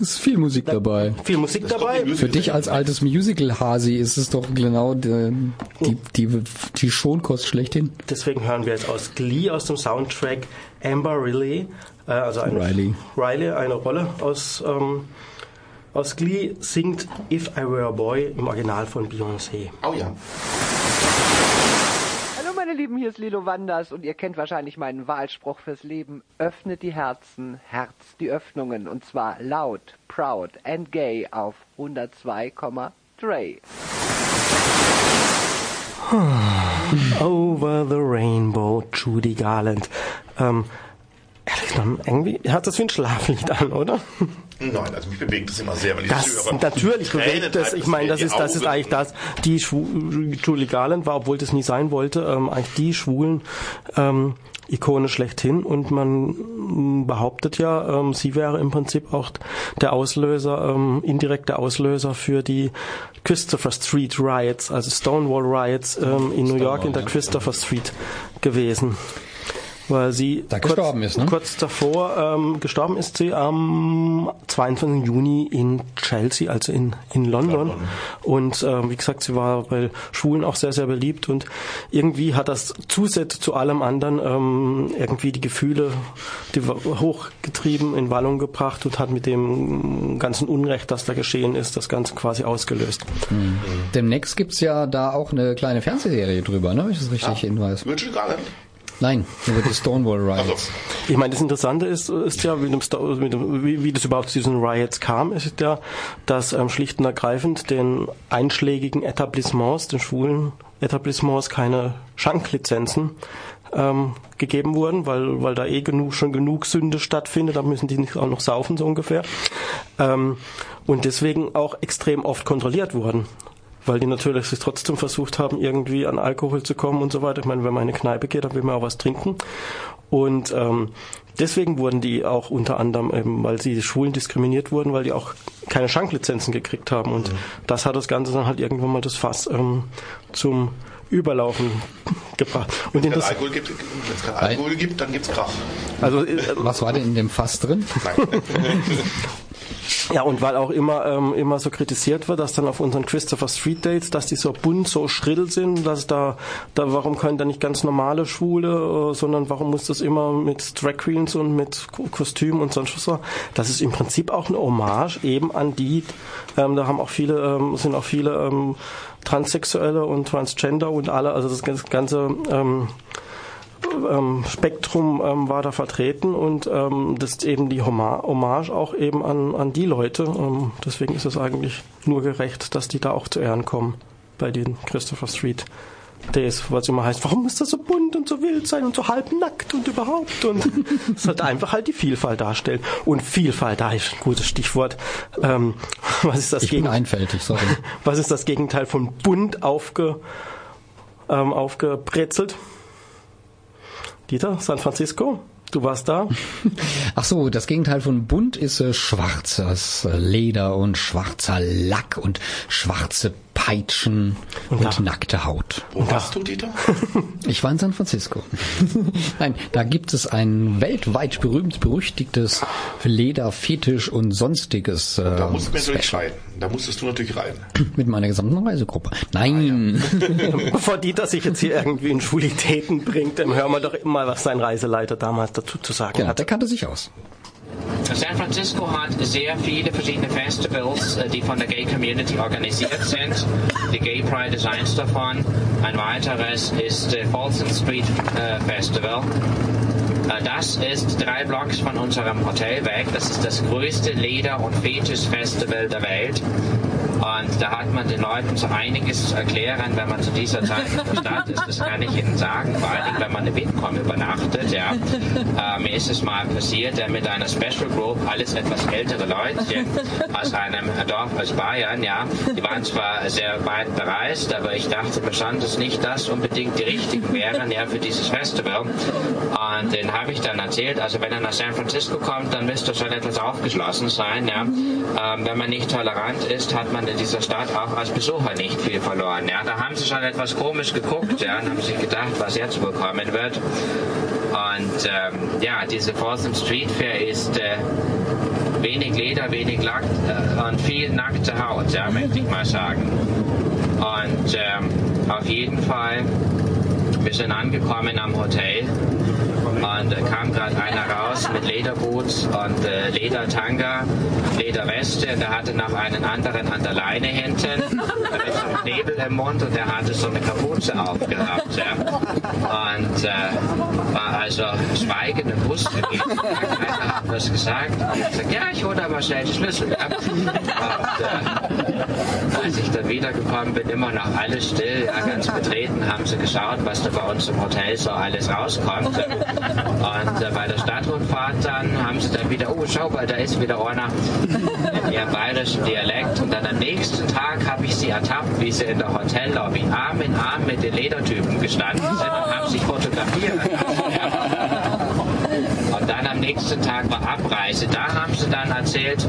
Es ist viel Musik dabei. viel Musik Das dabei. Für dich als altes Musical-Hasi ist es doch genau die, die, die, die Schonkost schlechthin. Deswegen hören wir jetzt aus Glee aus dem Soundtrack Amber Riley, äh, also eine Riley. Riley, eine Rolle aus ähm, aus Glee singt If I Were a Boy im Original von Beyoncé. Oh ja. Hallo meine Lieben, hier ist Lilo Wanders und ihr kennt wahrscheinlich meinen Wahlspruch fürs Leben. Öffnet die Herzen, Herz die Öffnungen und zwar laut, proud and gay auf 102,3. Over the Rainbow, Judy Garland. Ähm, gesagt, irgendwie hört das wie ein Schlaflied an, oder? Nein, also mich bewegt das immer sehr, wenn ich Das, das höre. natürlich Tränen bewegt das. Ich meine, das ist, das ist eigentlich das. Die Schwu Julie war, obwohl das nie sein wollte, ähm, eigentlich die schwulen ähm, Ikone schlechthin. Und man behauptet ja, ähm, sie wäre im Prinzip auch der Auslöser, ähm, indirekte Auslöser für die Christopher Street Riots, also Stonewall Riots ähm, in New York in der Christopher Street gewesen. Weil sie Da kurz, gestorben ist, ne? kurz davor ähm, gestorben ist sie am 22. Juni in Chelsea, also in, in London. Und ähm, wie gesagt, sie war bei Schwulen auch sehr, sehr beliebt und irgendwie hat das zusätzlich zu allem anderen ähm, irgendwie die Gefühle die hochgetrieben, in Wallung gebracht und hat mit dem ganzen Unrecht, das da geschehen ist, das Ganze quasi ausgelöst. Demnächst gibt's ja da auch eine kleine Fernsehserie drüber, ne? Wenn ich das richtig hinweise. Richard Garland? Nein, über die Stonewall Riots. Ich meine, das Interessante ist, ist ja, wie, wie, wie das überhaupt zu diesen Riots kam, ist ja, dass ähm, schlicht und ergreifend den einschlägigen Etablissements, den schwulen Etablissements, keine Schanklizenzen ähm, gegeben wurden, weil, weil da eh genug, schon genug Sünde stattfindet, da müssen die nicht auch noch saufen, so ungefähr. Ähm, und deswegen auch extrem oft kontrolliert wurden weil die natürlich sich trotzdem versucht haben, irgendwie an Alkohol zu kommen und so weiter. Ich meine, wenn man in eine Kneipe geht, dann will man auch was trinken. Und ähm, deswegen wurden die auch unter anderem, eben, weil sie Schulen diskriminiert wurden, weil die auch keine Schanklizenzen gekriegt haben. Und mhm. das hat das Ganze dann halt irgendwann mal das Fass ähm, zum Überlaufen gebracht. Und wenn es kein Alkohol gibt, es kein Alkohol gibt, dann gibt's Krach. Also, äh, was war denn in dem Fass drin? *laughs* *laughs* Ja, und weil auch immer, ähm, immer so kritisiert wird, dass dann auf unseren Christopher Street Dates, dass die so bunt, so schrill sind, dass da, da warum können da nicht ganz normale Schwule, äh, sondern warum muss das immer mit Drag Queens und mit Kostümen und sonst was? Das ist im Prinzip auch eine Hommage eben an die, ähm, da haben auch viele, ähm, sind auch viele ähm, Transsexuelle und Transgender und alle, also das ganze ähm, ähm, Spektrum ähm, war da vertreten und ähm, das ist eben die Hommage auch eben an, an die Leute. Ähm, deswegen ist es eigentlich nur gerecht, dass die da auch zu Ehren kommen bei den Christopher Street Days, was immer heißt, warum muss das so bunt und so wild sein und so halbnackt und überhaupt und *laughs* es sollte einfach halt die Vielfalt darstellen und Vielfalt, da ist ein gutes Stichwort. Ähm, *laughs* was ist das ich bin einfältig, sorry. *laughs* Was ist das Gegenteil von bunt aufge, ähm, aufgebrezelt? Dieter, San Francisco? Du warst da? *laughs* Ach so, das Gegenteil von bunt ist äh, schwarzes Leder und schwarzer Lack und schwarze Peitschen und, und nackte Haut. Wo warst du, Dieter? *laughs* Ich war in San Francisco. *laughs* Nein, da gibt es ein weltweit berühmt berüchtigtes Lederfetisch und sonstiges. Äh, da musst du natürlich rein. Da musstest du natürlich rein. *clears throat* Mit meiner gesamten Reisegruppe. Nein. Ah, ja. *laughs* Bevor Dieter sich jetzt hier irgendwie in Schwulitäten bringt, dann hören wir doch immer, was sein Reiseleiter damals dazu zu sagen genau, hat. Der kannte sich aus. San Francisco hat sehr viele verschiedene Festivals, äh, die von der Gay Community organisiert sind. Die Gay Pride ist eins davon. Ein weiteres ist der Folsom Street äh, Festival. Äh, das ist drei Blocks von unserem Hotel weg. Das ist das größte Leder- und Fetisch-Festival der Welt. Und da hat man den Leuten so einiges zu erklären, wenn man zu dieser Zeit in der Stadt ist. Das kann ich Ihnen sagen, vor allem wenn man in Bitkom übernachtet. Ja. Äh, mir ist es mal passiert, äh, mit einer Special Group, alles etwas ältere Leute aus einem Dorf aus Bayern. Ja. Die waren zwar sehr weit bereist, aber ich dachte mir schon, dass nicht das unbedingt die richtigen wären ja, für dieses Festival. Und den habe ich dann erzählt, also wenn er nach San Francisco kommt, dann müsste schon etwas aufgeschlossen sein. Ja. Ähm, wenn man nicht tolerant ist, hat man dieser Stadt auch als Besucher nicht viel verloren. Ja, da haben sie schon etwas komisch geguckt ja, und haben sich gedacht, was jetzt bekommen wird. Und ähm, ja, diese Folsom Street Fair ist äh, wenig Leder, wenig Lack äh, und viel nackte Haut, ja, möchte ich mal sagen. Und ähm, auf jeden Fall, wir sind angekommen am Hotel und äh, kam gerade einer raus mit Lederboots und äh, Ledertanga, Lederweste und der hatte noch einen anderen an der Leine hinten *laughs* mit so einem Nebel im Mund und der hatte so eine Kapuze aufgehabt. Ja. Und äh, war also schweigend und wusste nicht. *laughs* Keiner hat was gesagt. Und ich gesagt, ja, ich hole aber schnell die Schlüssel. Ja. Und, äh, als ich dann wiedergekommen bin, immer noch alles still, ja, ganz betreten, haben sie geschaut, was da bei uns im Hotel so alles rauskommt. Und äh, bei der Stadtrundfahrt dann haben sie dann wieder, oh, schau mal, da ist wieder einer in ihrem bayerischen Dialekt. Und dann am nächsten Tag habe ich sie ertappt, wie sie in der Hotellobby Arm in Arm mit den Ledertypen gestanden sind und haben sich fotografiert. Und dann am nächsten Tag war Abreise. Da haben sie dann erzählt,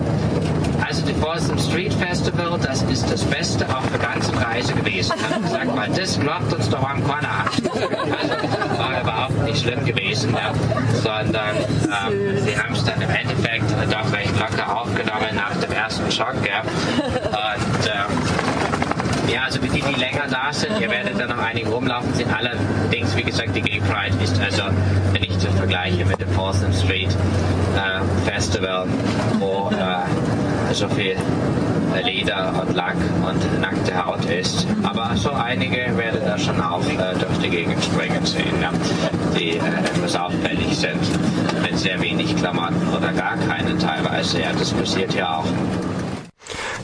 also die Folsom Street Festival, das ist das Beste auf der ganzen Reise gewesen. Haben gesagt, weil das klappt uns doch am Corner ab. Also war überhaupt nicht schlimm gewesen, ja. sondern ähm, sie haben es dann im Endeffekt doch recht locker aufgenommen nach dem ersten Schock. Ja. Und ähm, ja, also für die, die länger da sind, ihr werdet da noch einige rumlaufen, sind allerdings, wie gesagt, die Gay Pride ist also nicht zu vergleichen mit dem Folsom Street äh, Festival, wo äh, so viel Leder und Lack und nackte Haut ist. Aber so einige werden da schon auch äh, durch die Gegend springen sehen, ja, die äh, etwas auffällig sind. Mit sehr wenig Klamotten oder gar keinen teilweise. Ja, das passiert ja auch.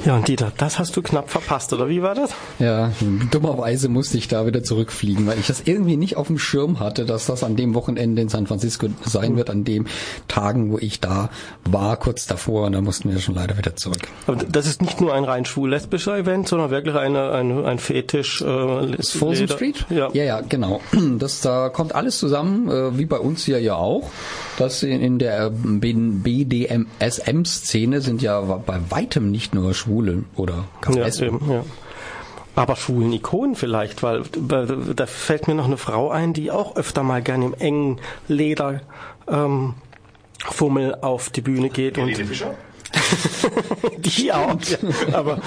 Ja, und Dieter, das hast du knapp verpasst, oder wie war das? Ja, dummerweise musste ich da wieder zurückfliegen, weil ich das irgendwie nicht auf dem Schirm hatte, dass das an dem Wochenende in San Francisco sein wird, an dem Tagen, wo ich da war, kurz davor, und da mussten wir schon leider wieder zurück. Aber das ist nicht nur ein rein schwul-lesbischer Event, sondern wirklich eine, eine, ein Fetisch. Äh, Folsom Street? Ja. ja, ja, genau. *clears throat* Das da kommt alles zusammen, äh, wie bei uns hier ja auch. Das in, in der BDSM-Szene sind ja bei weitem nicht nur Schwule oder ja, eben, ja. Aber schwulen Ikonen vielleicht, weil da fällt mir noch eine Frau ein, die auch öfter mal gerne im engen Leder ähm, Fummel auf die Bühne geht. Helene und Fischer? *laughs* die auch, ja, aber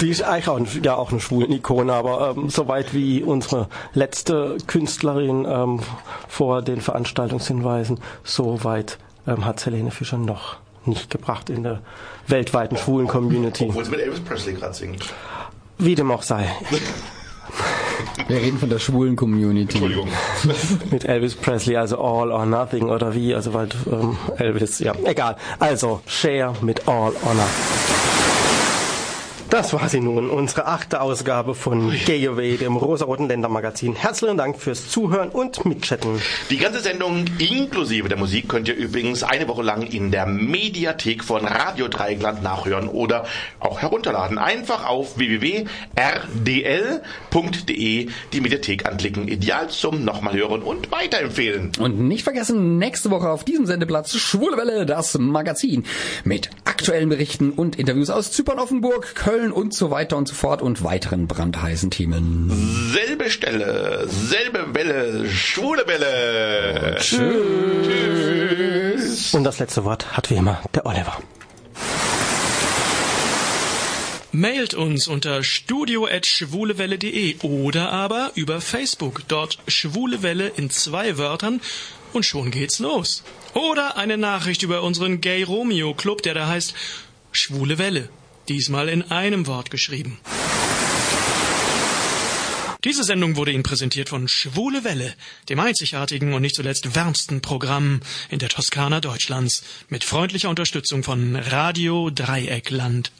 die ist eigentlich auch, ja, auch eine schwulen Ikone, aber ähm, soweit wie unsere letzte Künstlerin ähm, vor den Veranstaltungshinweisen, so weit ähm, hat Helene Fischer noch nicht gebracht in der weltweiten schwulen Community. Obwohl sie mit Elvis Presley gerade singt. Wie dem auch sei. Wir reden von der schwulen Community. Entschuldigung. *laughs* Mit Elvis Presley, also All or Nothing oder wie, also weil ähm, Elvis, ja, egal. Also Share mit All or Nothing. Das war sie nun, unsere achte Ausgabe von Gay Away, dem rosaroten Ländermagazin. Herzlichen Dank fürs Zuhören und Mitchatten. Die ganze Sendung inklusive der Musik könnt ihr übrigens eine Woche lang in der Mediathek von Radio Dreieckland nachhören oder auch herunterladen. Einfach auf www.rdl.de die Mediathek anklicken. Ideal zum nochmal hören und weiterempfehlen. Und nicht vergessen, nächste Woche auf diesem Sendeplatz Schwule Welle, das Magazin mit aktuellen Berichten und Interviews aus Zypern, Offenburg, Köln, Köln und so weiter und so fort und weiteren brandheißen Themen. Selbe Stelle, selbe Welle, schwule Welle. Tschüss. Und das letzte Wort hat wie immer der Oliver. Mailt uns unter studio.schwulewelle.de oder aber über Facebook. Dort Schwule Welle in zwei Wörtern und schon geht's los. Oder eine Nachricht über unseren Gay Romeo Club, der da heißt Schwule Welle diesmal in einem Wort geschrieben. Diese Sendung wurde Ihnen präsentiert von Schwule Welle, dem einzigartigen und nicht zuletzt wärmsten Programm in der Toskana Deutschlands, mit freundlicher Unterstützung von Radio Dreieckland.